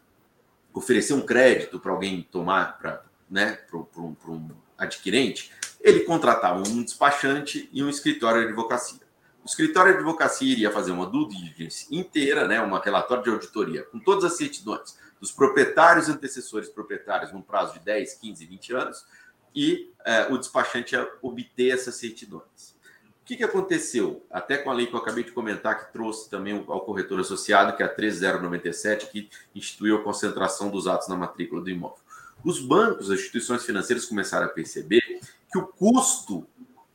oferecer um crédito para alguém tomar, para né, para um, um adquirente, ele contratava um despachante e um escritório de advocacia. O escritório de advocacia iria fazer uma due diligence inteira, né, uma relatório de auditoria, com todas as certidões dos proprietários e antecessores proprietários num prazo de 10, 15, 20 anos, e é, o despachante ia obter essas certidões. O que, que aconteceu? Até com a lei que eu acabei de comentar, que trouxe também ao corretor associado, que é a 3097, que instituiu a concentração dos atos na matrícula do imóvel. Os bancos, as instituições financeiras começaram a perceber que o custo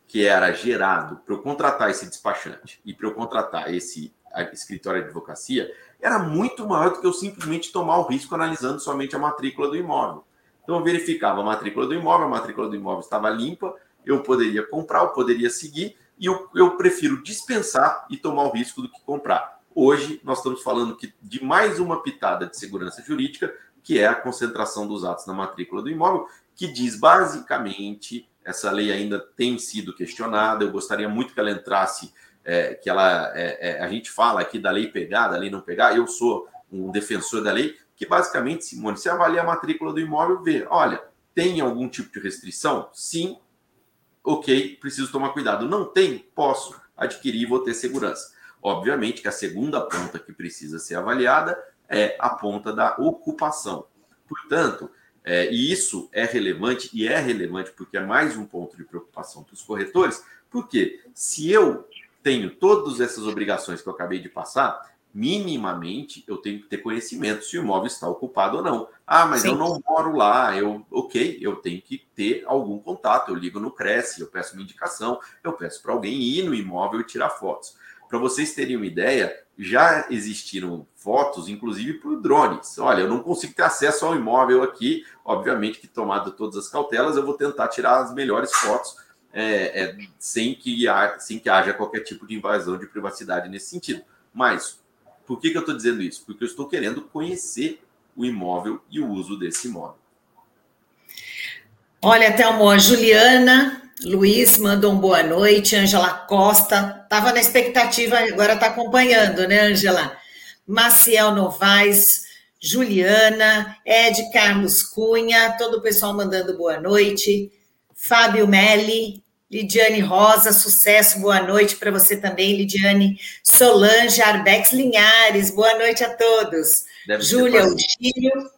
que era gerado para eu contratar esse despachante e para eu contratar esse escritório de advocacia era muito maior do que eu simplesmente tomar o risco analisando somente a matrícula do imóvel. Então eu verificava a matrícula do imóvel, a matrícula do imóvel estava limpa, eu poderia comprar, eu poderia seguir, e eu, eu prefiro dispensar e tomar o risco do que comprar. Hoje, nós estamos falando que, de mais uma pitada de segurança jurídica, que é a concentração dos atos na matrícula do imóvel, que diz basicamente, essa lei ainda tem sido questionada, eu gostaria muito que ela entrasse, é, que ela, é, é, a gente fala aqui da lei pegar, da lei não pegar, eu sou um defensor da lei, que basicamente, Simone, você avalia a matrícula do imóvel, vê, olha, tem algum tipo de restrição? Sim, ok, preciso tomar cuidado. Não tem? Posso adquirir e vou ter segurança. Obviamente que a segunda ponta que precisa ser avaliada é a ponta da ocupação. Portanto, é, e isso é relevante, e é relevante porque é mais um ponto de preocupação para os corretores, porque se eu tenho todas essas obrigações que eu acabei de passar, minimamente eu tenho que ter conhecimento se o imóvel está ocupado ou não. Ah, mas Sim. eu não moro lá, eu, ok, eu tenho que ter algum contato. Eu ligo no Cresce, eu peço uma indicação, eu peço para alguém ir no imóvel e tirar fotos. Para vocês terem uma ideia, já existiram fotos, inclusive por drones. Olha, eu não consigo ter acesso ao imóvel aqui, obviamente que tomado todas as cautelas, eu vou tentar tirar as melhores fotos é, é, sem, que, sem que haja qualquer tipo de invasão de privacidade nesse sentido. Mas por que, que eu estou dizendo isso? Porque eu estou querendo conhecer o imóvel e o uso desse imóvel. Olha, Thelmo, a Juliana Luiz mandou um boa noite, Ângela Costa, estava na expectativa, agora está acompanhando, né, Ângela? Maciel Novaes, Juliana, Ed Carlos Cunha, todo o pessoal mandando boa noite, Fábio Melli, Lidiane Rosa, sucesso, boa noite para você também, Lidiane. Solange Arbex Linhares, boa noite a todos. Deve Júlia Utílio.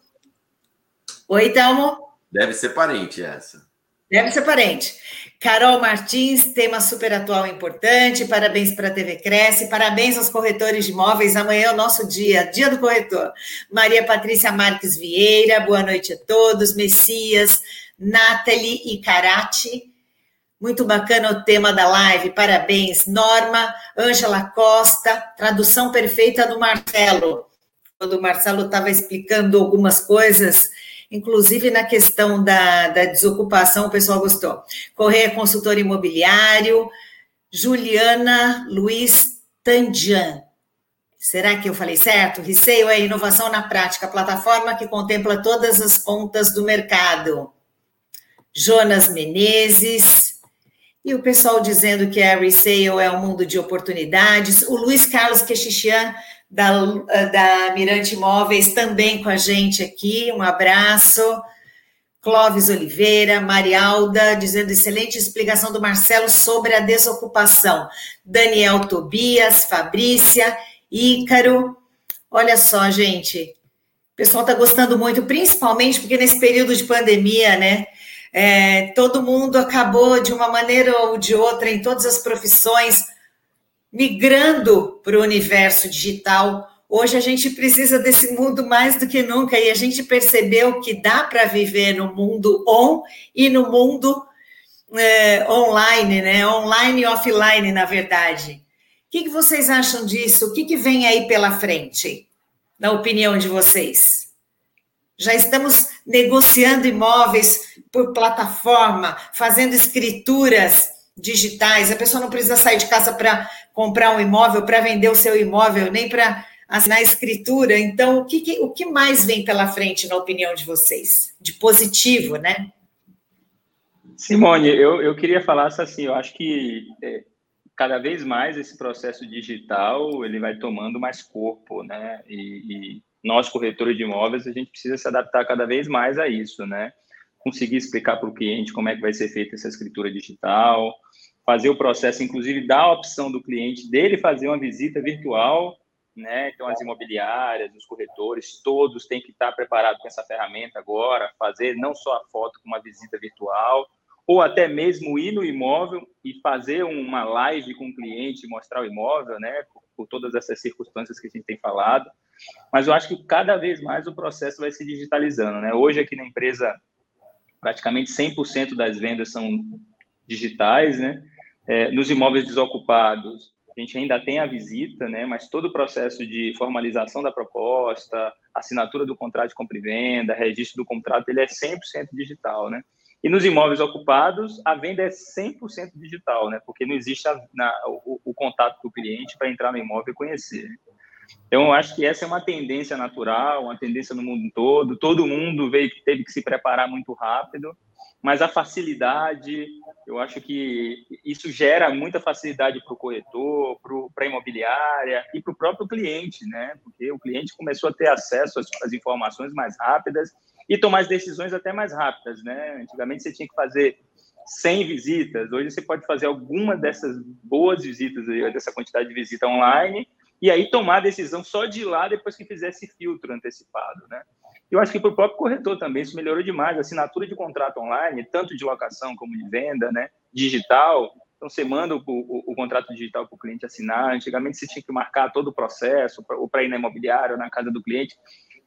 Oi, Thelmo? Deve ser parente essa. Deve ser parente. Carol Martins, tema super atual e importante. Parabéns para a TV Cresce. Parabéns aos corretores de imóveis. Amanhã é o nosso dia, dia do corretor. Maria Patrícia Marques Vieira, boa noite a todos. Messias, Nathalie e Karate. Muito bacana o tema da live, parabéns. Norma, Ângela Costa, tradução perfeita do Marcelo. Quando o Marcelo estava explicando algumas coisas, inclusive na questão da, da desocupação, o pessoal gostou. Correia Consultor Imobiliário, Juliana Luiz Tandian. Será que eu falei certo? Receio é inovação na prática, plataforma que contempla todas as pontas do mercado. Jonas Menezes, e o pessoal dizendo que a resale é um mundo de oportunidades. O Luiz Carlos Quechichian, da, da Mirante Imóveis, também com a gente aqui. Um abraço. Clóvis Oliveira, Marialda, dizendo excelente explicação do Marcelo sobre a desocupação. Daniel Tobias, Fabrícia, Ícaro. Olha só, gente. O pessoal está gostando muito, principalmente porque nesse período de pandemia, né? É, todo mundo acabou, de uma maneira ou de outra, em todas as profissões, migrando para o universo digital. Hoje a gente precisa desse mundo mais do que nunca e a gente percebeu que dá para viver no mundo on e no mundo é, online, né? Online e offline, na verdade. O que, que vocês acham disso? O que, que vem aí pela frente, na opinião de vocês? Já estamos negociando imóveis por plataforma, fazendo escrituras digitais. A pessoa não precisa sair de casa para comprar um imóvel, para vender o seu imóvel, nem para assinar escritura. Então, o que, o que mais vem pela frente, na opinião de vocês? De positivo, né? Simone, eu, eu queria falar assim, eu acho que é, cada vez mais esse processo digital ele vai tomando mais corpo, né? E, e nós, corretores de imóveis, a gente precisa se adaptar cada vez mais a isso, né? Conseguir explicar para o cliente como é que vai ser feita essa escritura digital, fazer o processo, inclusive, dar a opção do cliente dele fazer uma visita virtual, né? Então, as imobiliárias, os corretores, todos têm que estar preparados com essa ferramenta agora, fazer não só a foto com uma visita virtual, ou até mesmo ir no imóvel e fazer uma live com o cliente, mostrar o imóvel, né? Por, por todas essas circunstâncias que a gente tem falado. Mas eu acho que cada vez mais o processo vai se digitalizando, né? Hoje aqui na empresa, praticamente 100% das vendas são digitais, né? É, nos imóveis desocupados, a gente ainda tem a visita, né? Mas todo o processo de formalização da proposta, assinatura do contrato de compra e venda, registro do contrato, ele é 100% digital, né? E nos imóveis ocupados, a venda é 100% digital, né? Porque não existe a, na, o, o, contato com o cliente para entrar no imóvel e conhecer. Então, eu acho que essa é uma tendência natural, uma tendência no mundo todo. Todo mundo veio, teve que se preparar muito rápido, mas a facilidade, eu acho que isso gera muita facilidade para o corretor, para a imobiliária e para o próprio cliente, né? Porque o cliente começou a ter acesso às, às informações mais rápidas e tomar as decisões até mais rápidas, né? Antigamente você tinha que fazer 100 visitas, hoje você pode fazer alguma dessas boas visitas, dessa quantidade de visita online, e aí tomar a decisão só de lá depois que fizer esse filtro antecipado, né? Eu acho que para o próprio corretor também isso melhorou demais. A assinatura de contrato online, tanto de locação como de venda, né? Digital. Então, você manda o, o, o contrato digital para o cliente assinar. Antigamente, você tinha que marcar todo o processo, ou para ir na imobiliária ou na casa do cliente.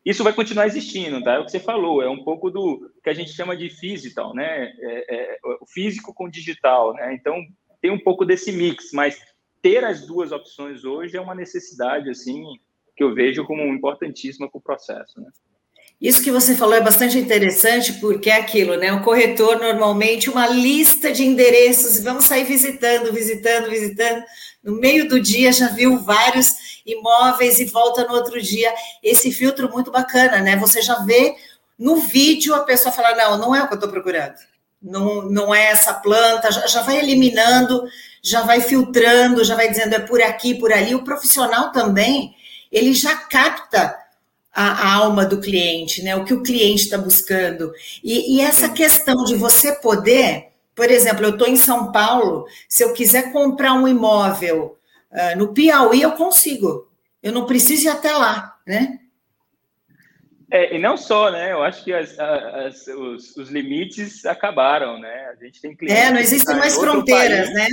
Isso vai continuar existindo, tá? É o que você falou, é um pouco do que a gente chama de physical, né? É, é, o físico com digital, né? Então, tem um pouco desse mix, mas ter as duas opções hoje é uma necessidade, assim, que eu vejo como importantíssima para o processo, né? Isso que você falou é bastante interessante, porque é aquilo, né? O corretor, normalmente, uma lista de endereços, vamos sair visitando, visitando, visitando. No meio do dia já viu vários imóveis e volta no outro dia. Esse filtro muito bacana, né? Você já vê no vídeo a pessoa falar: não, não é o que eu estou procurando. Não, não é essa planta, já, já vai eliminando, já vai filtrando, já vai dizendo é por aqui, por ali. O profissional também, ele já capta a, alma do cliente, né? O que o cliente está buscando. E, e essa questão de você poder, por exemplo, eu estou em São Paulo, se eu quiser comprar um imóvel uh, no Piauí, eu consigo. Eu não preciso ir até lá, né? É, e não só, né? Eu acho que as, as, os, os, limites acabaram, né? A gente tem clientes. É, não existem mais fronteiras, país, né?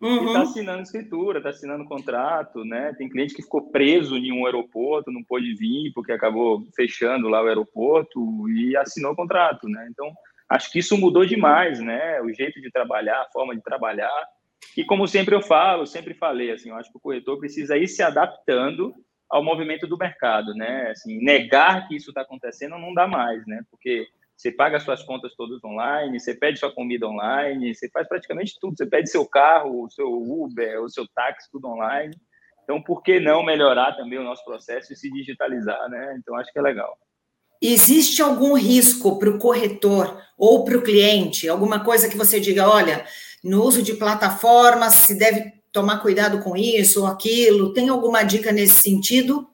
Tá uhum. está assinando escritura, está assinando contrato, né? Tem cliente que ficou preso em um aeroporto, não pôde vir porque acabou fechando lá o aeroporto e assinou o contrato, né? Então, acho que isso mudou demais, né? O jeito de trabalhar, a forma de trabalhar. E como sempre eu falo, sempre falei, assim, eu acho que o corretor precisa ir se adaptando ao movimento do mercado, né? Assim, negar que isso está acontecendo não dá mais, né? Porque você paga suas contas todas online, você pede sua comida online, você faz praticamente tudo. Você pede seu carro, o seu Uber, o seu táxi, tudo online. Então, por que não melhorar também o nosso processo e se digitalizar, né? Então, acho que é legal. Existe algum risco para o corretor ou para o cliente? Alguma coisa que você diga, olha, no uso de plataformas, se deve tomar cuidado com isso ou aquilo? Tem alguma dica nesse sentido?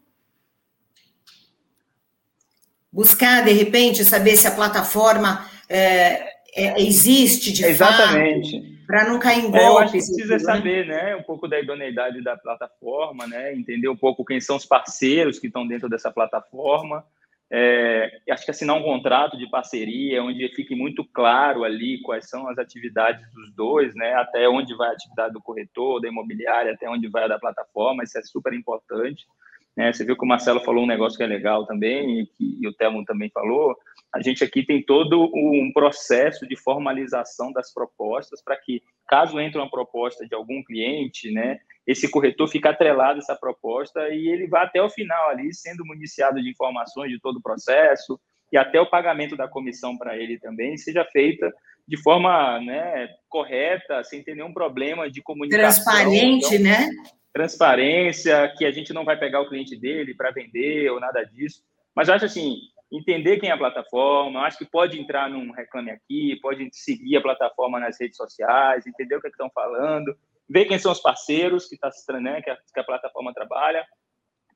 Buscar, de repente, saber se a plataforma é, é, existe de Exatamente. fato. Para não cair em golpes. É, eu acho que precisa né? saber, né, um pouco da idoneidade da plataforma, né, entender um pouco quem são os parceiros que estão dentro dessa plataforma. É, acho que assinar um contrato de parceria, onde fique muito claro ali quais são as atividades dos dois, né, até onde vai a atividade do corretor, da imobiliária, até onde vai a da plataforma, isso é super importante. Né? Você viu que o Marcelo falou um negócio que é legal também, e, que, e o Telmo também falou. A gente aqui tem todo um processo de formalização das propostas para que, caso entre uma proposta de algum cliente, né, esse corretor fique atrelado a essa proposta e ele vá até o final ali, sendo municiado de informações de todo o processo e até o pagamento da comissão para ele também seja feita de forma né, correta, sem ter nenhum problema de comunicação. Transparente, então, né? Transparência, que a gente não vai pegar o cliente dele para vender ou nada disso. Mas eu acho assim, entender quem é a plataforma, acho que pode entrar num Reclame Aqui, pode seguir a plataforma nas redes sociais, entender o que, é estão falando, ver quem são os parceiros que, tá, né, que, a, que a plataforma trabalha,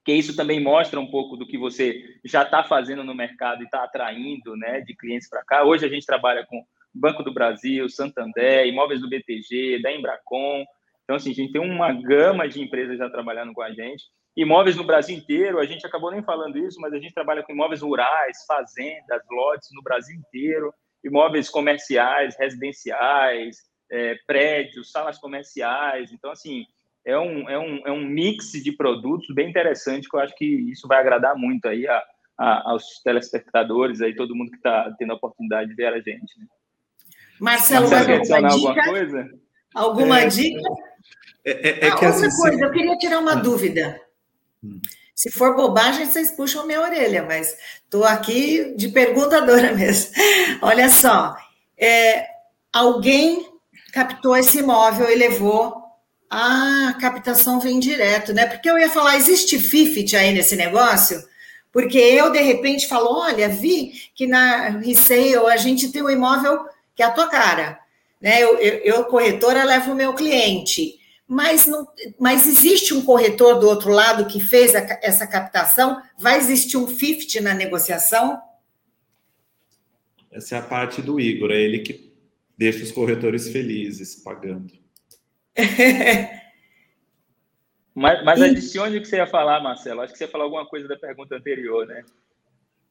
que isso também mostra um pouco do que você já está fazendo no mercado e está atraindo né, de clientes para cá. Hoje a gente trabalha com Banco do Brasil, Santander, Imóveis do BTG, da Embracon, então, assim, a gente tem uma gama de empresas já trabalhando com a gente. Imóveis no Brasil inteiro, a gente acabou nem falando isso, mas a gente trabalha com imóveis rurais, fazendas, lotes no Brasil inteiro, imóveis comerciais, residenciais, é, prédios, salas comerciais. Então, assim, é um, é, um, é um mix de produtos bem interessante que eu acho que isso vai agradar muito aí a, a, aos telespectadores, aí todo mundo que está tendo a oportunidade de ver a gente. Né? Marcelo, Marcelo vai adicionar alguma coisa? Alguma é, dica? É, é, é ah, outra coisa, eu queria tirar uma ah. dúvida. Hum. Se for bobagem, vocês puxam minha orelha, mas estou aqui de perguntadora mesmo. Olha só, é, alguém captou esse imóvel e levou. Ah, a captação vem direto, né? Porque eu ia falar, existe FIFIT aí nesse negócio? Porque eu, de repente, falo, olha, vi que na resale a gente tem um imóvel que é a tua cara. Né? Eu, eu, eu corretora, levo o meu cliente. Mas, não, mas existe um corretor do outro lado que fez a, essa captação? Vai existir um 50 na negociação? Essa é a parte do Igor, é ele que deixa os corretores felizes pagando. mas, mas adicione o que você ia falar, Marcelo. Acho que você ia falar alguma coisa da pergunta anterior, né?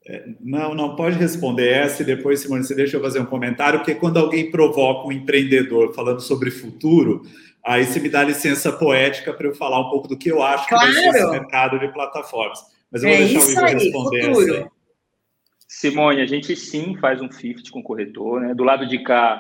É, não, não pode responder essa e depois, Simone, você deixa eu fazer um comentário, porque quando alguém provoca um empreendedor falando sobre futuro, aí você me dá licença poética para eu falar um pouco do que eu acho claro. que vai ser esse mercado de plataformas. Mas eu vou é deixar o Igor aí, responder futuro. essa aí. Simone, a gente sim faz um FIFT com o corretor, né? Do lado de cá,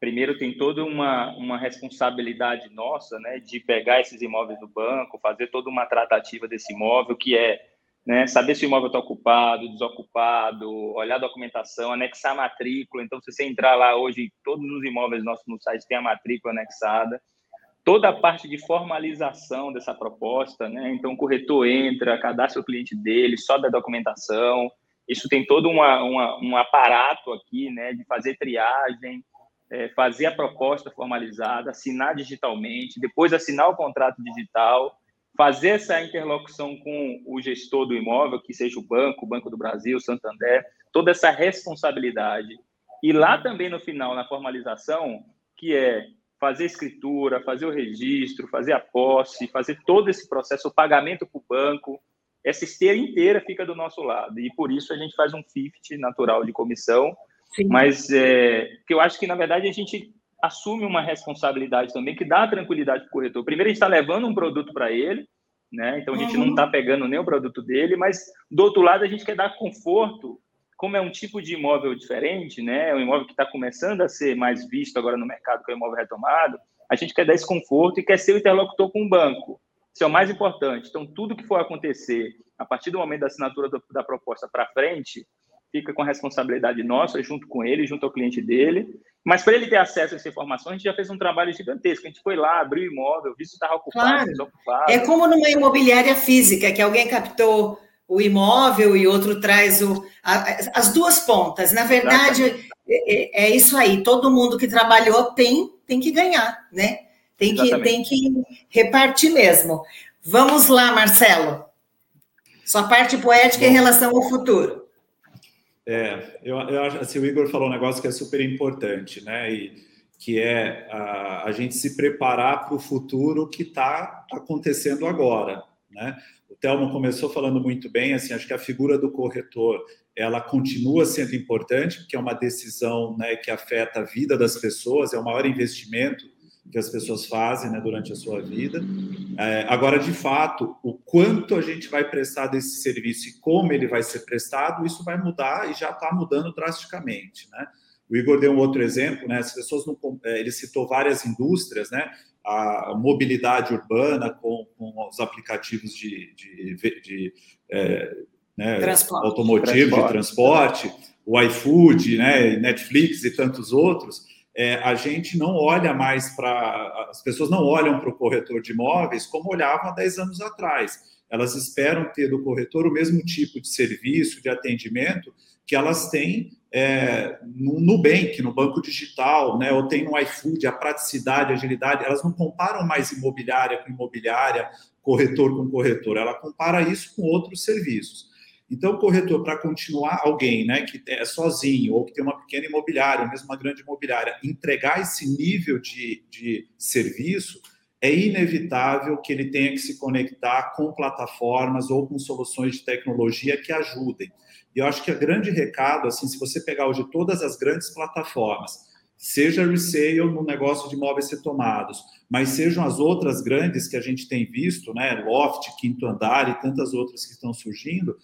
primeiro tem toda uma, uma responsabilidade nossa, né, de pegar esses imóveis do banco, fazer toda uma tratativa desse imóvel, que é né, saber se o imóvel está ocupado, desocupado, olhar a documentação, anexar a matrícula. Então, se você entrar lá hoje, todos os imóveis nossos no site têm a matrícula anexada. Toda a parte de formalização dessa proposta, né? Então, o corretor entra, cadastra o cliente dele, sobe a documentação, isso tem todo uma, uma, um aparato aqui, né, de fazer triagem, é, fazer a proposta formalizada, assinar digitalmente, depois assinar o contrato digital, fazer essa interlocução com o gestor do imóvel, que seja o banco, o Banco do Brasil, Santander, toda essa responsabilidade. E lá também no final, na formalização, que é fazer escritura, fazer o registro, fazer a posse, fazer todo esse processo, o pagamento para o banco, essa esteira inteira fica do nosso lado. E por isso a gente faz um 50 natural de comissão. Sim. Mas é, que eu acho que, na verdade, a gente assume uma responsabilidade também que dá tranquilidade para o corretor. Primeiro, a gente está levando um produto para ele, né? então a gente uhum. não está pegando nem o produto dele, mas do outro lado, a gente quer dar conforto. Como é um tipo de imóvel diferente, né? É um imóvel que está começando a ser mais visto agora no mercado, que é o imóvel retomado, a gente quer dar esse conforto e quer ser o interlocutor com o banco. Isso é o mais importante. Então, tudo que for acontecer a partir do momento da assinatura do, da proposta para frente, fica com a responsabilidade nossa, junto com ele, junto ao cliente dele. Mas para ele ter acesso a essa informação, a gente já fez um trabalho gigantesco. A gente foi lá, abriu o imóvel, viu se estava ocupado, claro. desocupado. É como numa imobiliária física, que alguém captou o imóvel e outro traz o, a, as duas pontas. Na verdade, é, é, é, isso aí. Todo mundo que trabalhou tem, tem que ganhar, né? Tem que, tem que repartir mesmo. Vamos lá, Marcelo. Sua parte poética Bom, em relação ao futuro. É, eu, eu assim, o Igor falou um negócio que é super importante, né? E que é a, a gente se preparar para o futuro que está acontecendo agora, né? O Telmo começou falando muito bem, assim, acho que a figura do corretor ela continua sendo importante, porque é uma decisão né, que afeta a vida das pessoas, é o maior investimento que as pessoas fazem né, durante a sua vida. É, agora, de fato, o quanto a gente vai prestar desse serviço e como ele vai ser prestado, isso vai mudar e já está mudando drasticamente. Né? O Igor deu um outro exemplo, né? As pessoas não, é, ele citou várias indústrias, né? A mobilidade urbana com, com os aplicativos de, de, de é, né? transporte. automotivo, transporte. de transporte, o iFood, né? Netflix e tantos outros é, a gente não olha mais para. As pessoas não olham para o corretor de imóveis como olhavam há 10 anos atrás. Elas esperam ter do corretor o mesmo tipo de serviço, de atendimento que elas têm é, no Nubank, no banco digital, né, ou tem no iFood, a praticidade, a agilidade. Elas não comparam mais imobiliária com imobiliária, corretor com corretor. Ela compara isso com outros serviços. Então, o corretor, para continuar alguém né, que é sozinho ou que tem uma pequena imobiliária, ou mesmo uma grande imobiliária, entregar esse nível de, de serviço, é inevitável que ele tenha que se conectar com plataformas ou com soluções de tecnologia que ajudem. E eu acho que o grande recado, assim, se você pegar hoje todas as grandes plataformas, seja resale no negócio de imóveis retomados, mas sejam as outras grandes que a gente tem visto, né, Loft, Quinto Andar e tantas outras que estão surgindo,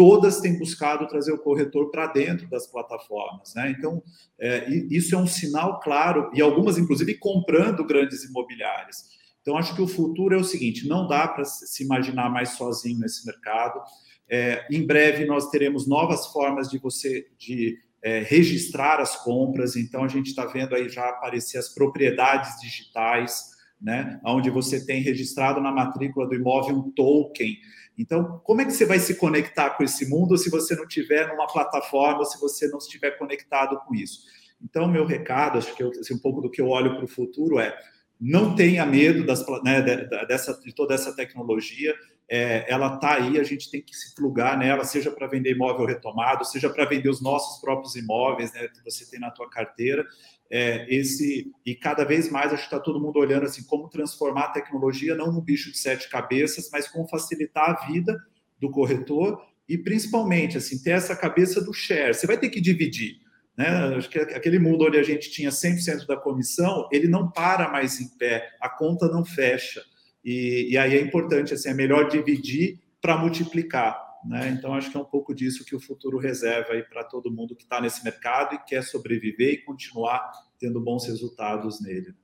todas têm buscado trazer o corretor para dentro das plataformas. Né? Então, é, isso é um sinal claro, e algumas, inclusive, comprando grandes imobiliárias. Então, acho que o futuro é o seguinte: não dá para se imaginar mais sozinho nesse mercado. É, em breve, nós teremos novas formas de você de é, registrar as compras. Então, a gente está vendo aí já aparecer as propriedades digitais, né? Onde você tem registrado na matrícula do imóvel um token. Então, como é que você vai se conectar com esse mundo se você não tiver numa plataforma, se você não estiver conectado com isso? Então, meu recado, acho que eu, assim, um pouco do que eu olho para o futuro é não tenha medo das, né, dessa, de toda essa tecnologia. É, ela está aí, a gente tem que se plugar nela, seja para vender imóvel retomado, seja para vender os nossos próprios imóveis, né, que você tem na tua carteira. É, esse e cada vez mais acho que está todo mundo olhando assim como transformar a tecnologia não num bicho de sete cabeças, mas como facilitar a vida do corretor e principalmente assim ter essa cabeça do share. Você vai ter que dividir. Né? Acho que aquele mundo onde a gente tinha 100% da comissão, ele não para mais em pé, a conta não fecha. E, e aí é importante, assim, é melhor dividir para multiplicar. Né? Então, acho que é um pouco disso que o futuro reserva para todo mundo que está nesse mercado e quer sobreviver e continuar tendo bons resultados nele.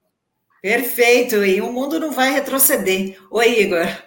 Perfeito, e o mundo não vai retroceder. Oi, Igor.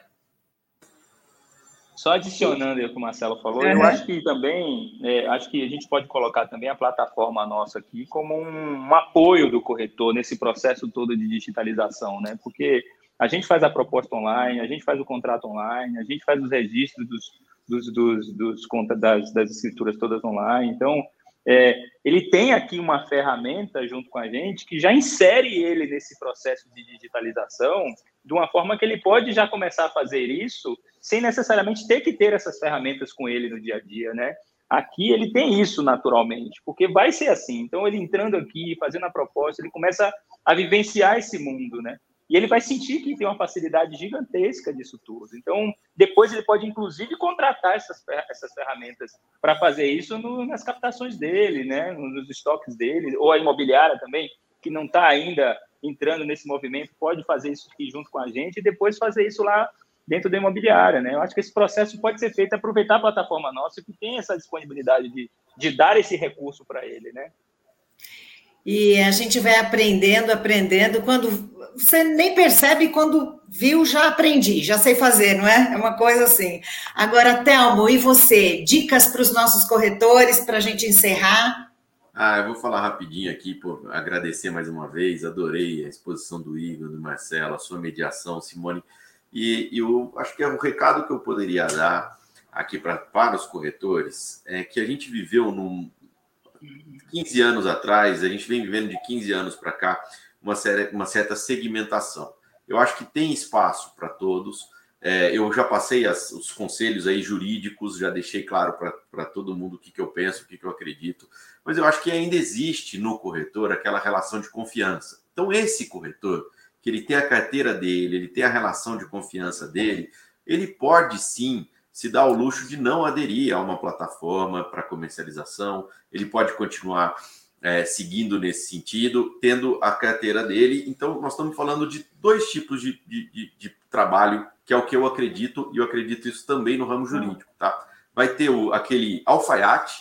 Só adicionando o que o Marcelo falou, uhum. eu acho que também, é, acho que a gente pode colocar também a plataforma nossa aqui como um, um, apoio do corretor nesse processo todo de digitalização, né? Porque a gente faz a proposta online, a gente faz o contrato online, a gente faz os registros dos, dos, dos, dos das, das escrituras todas online. Então, é, ele tem aqui uma ferramenta junto com a gente que já insere ele nesse processo de digitalização de uma forma que ele pode já começar a fazer isso sem necessariamente ter que ter essas ferramentas com ele no dia a dia, né? Aqui ele tem isso naturalmente, porque vai ser assim. Então, ele entrando aqui, fazendo a proposta, ele começa a vivenciar esse mundo, né? E ele vai sentir que tem uma facilidade gigantesca disso tudo. Então, depois ele pode, inclusive, contratar essas, essas ferramentas para fazer isso no, nas captações dele, né? nos estoques dele, ou a imobiliária também, que não está ainda entrando nesse movimento, pode fazer isso aqui junto com a gente e depois fazer isso lá dentro da imobiliária, né? Eu acho que esse processo pode ser feito aproveitar a plataforma nossa que tem essa disponibilidade de, de dar esse recurso para ele, né? E a gente vai aprendendo, aprendendo, quando você nem percebe quando viu, já aprendi, já sei fazer, não é? É uma coisa assim. Agora, Telmo, e você? Dicas para os nossos corretores para a gente encerrar? Ah, eu vou falar rapidinho aqui, por agradecer mais uma vez, adorei a exposição do Igor, do Marcelo, a sua mediação, Simone. E, eu acho que é um recado que eu poderia dar aqui pra, para os corretores é que a gente viveu num 15 anos atrás, a gente vem vivendo de 15 anos para cá uma, uma certa segmentação. Eu acho que tem espaço para todos. É, eu já passei as, os conselhos aí jurídicos, já deixei claro para todo mundo o que, que eu penso, o que, que eu acredito, mas eu acho que ainda existe no corretor aquela relação de confiança. Então, esse corretor que ele tem a carteira dele, ele tem a relação de confiança dele, ele pode sim se dar o luxo de não aderir a uma plataforma para comercialização, ele pode continuar é, seguindo nesse sentido, tendo a carteira dele. Então, nós estamos falando de dois tipos de, de, de, de trabalho, que é o que eu acredito, e eu acredito isso também no ramo jurídico, tá? Vai ter o, aquele alfaiate,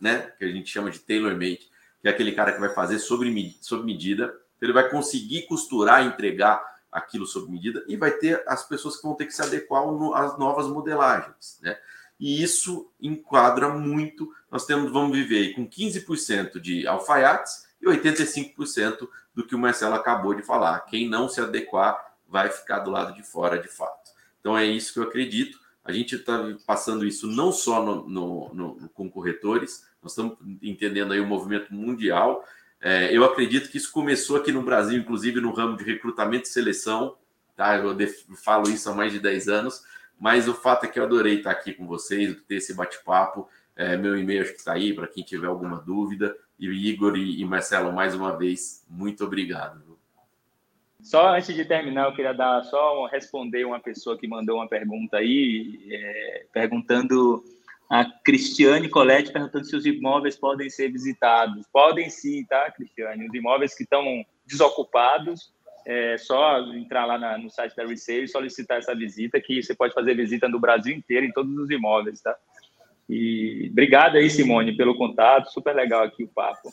né, que a gente chama de tailor-made, que é aquele cara que vai fazer sobre, sobre medida, ele vai conseguir costurar, entregar aquilo sob medida e vai ter as pessoas que vão ter que se adequar às novas modelagens, né? E isso enquadra muito. Nós temos, vamos viver com 15% de alfaiates e 85% do que o Marcelo acabou de falar. Quem não se adequar vai ficar do lado de fora de fato. Então é isso que eu acredito. A gente está passando isso não só no, no, no, com corretores, nós estamos entendendo aí o movimento mundial é, eu acredito que isso começou aqui no Brasil, inclusive no ramo de recrutamento e seleção. Tá? Eu falo isso há mais de 10 anos, mas o fato é que eu adorei estar aqui com vocês, ter esse bate-papo. É, meu e-mail acho que está aí para quem tiver alguma dúvida. E Igor e, e Marcelo, mais uma vez, muito obrigado. Só antes de terminar, eu queria dar só responder uma pessoa que mandou uma pergunta aí, é, perguntando a Cristiane Colette perguntando se os imóveis podem ser visitados. Podem sim, tá, Cristiane? Os imóveis que estão desocupados, é só entrar lá na, no site da Resale e solicitar essa visita, que você pode fazer visita no Brasil inteiro, em todos os imóveis, tá? E obrigado aí, Simone, pelo contato. Super legal aqui o papo.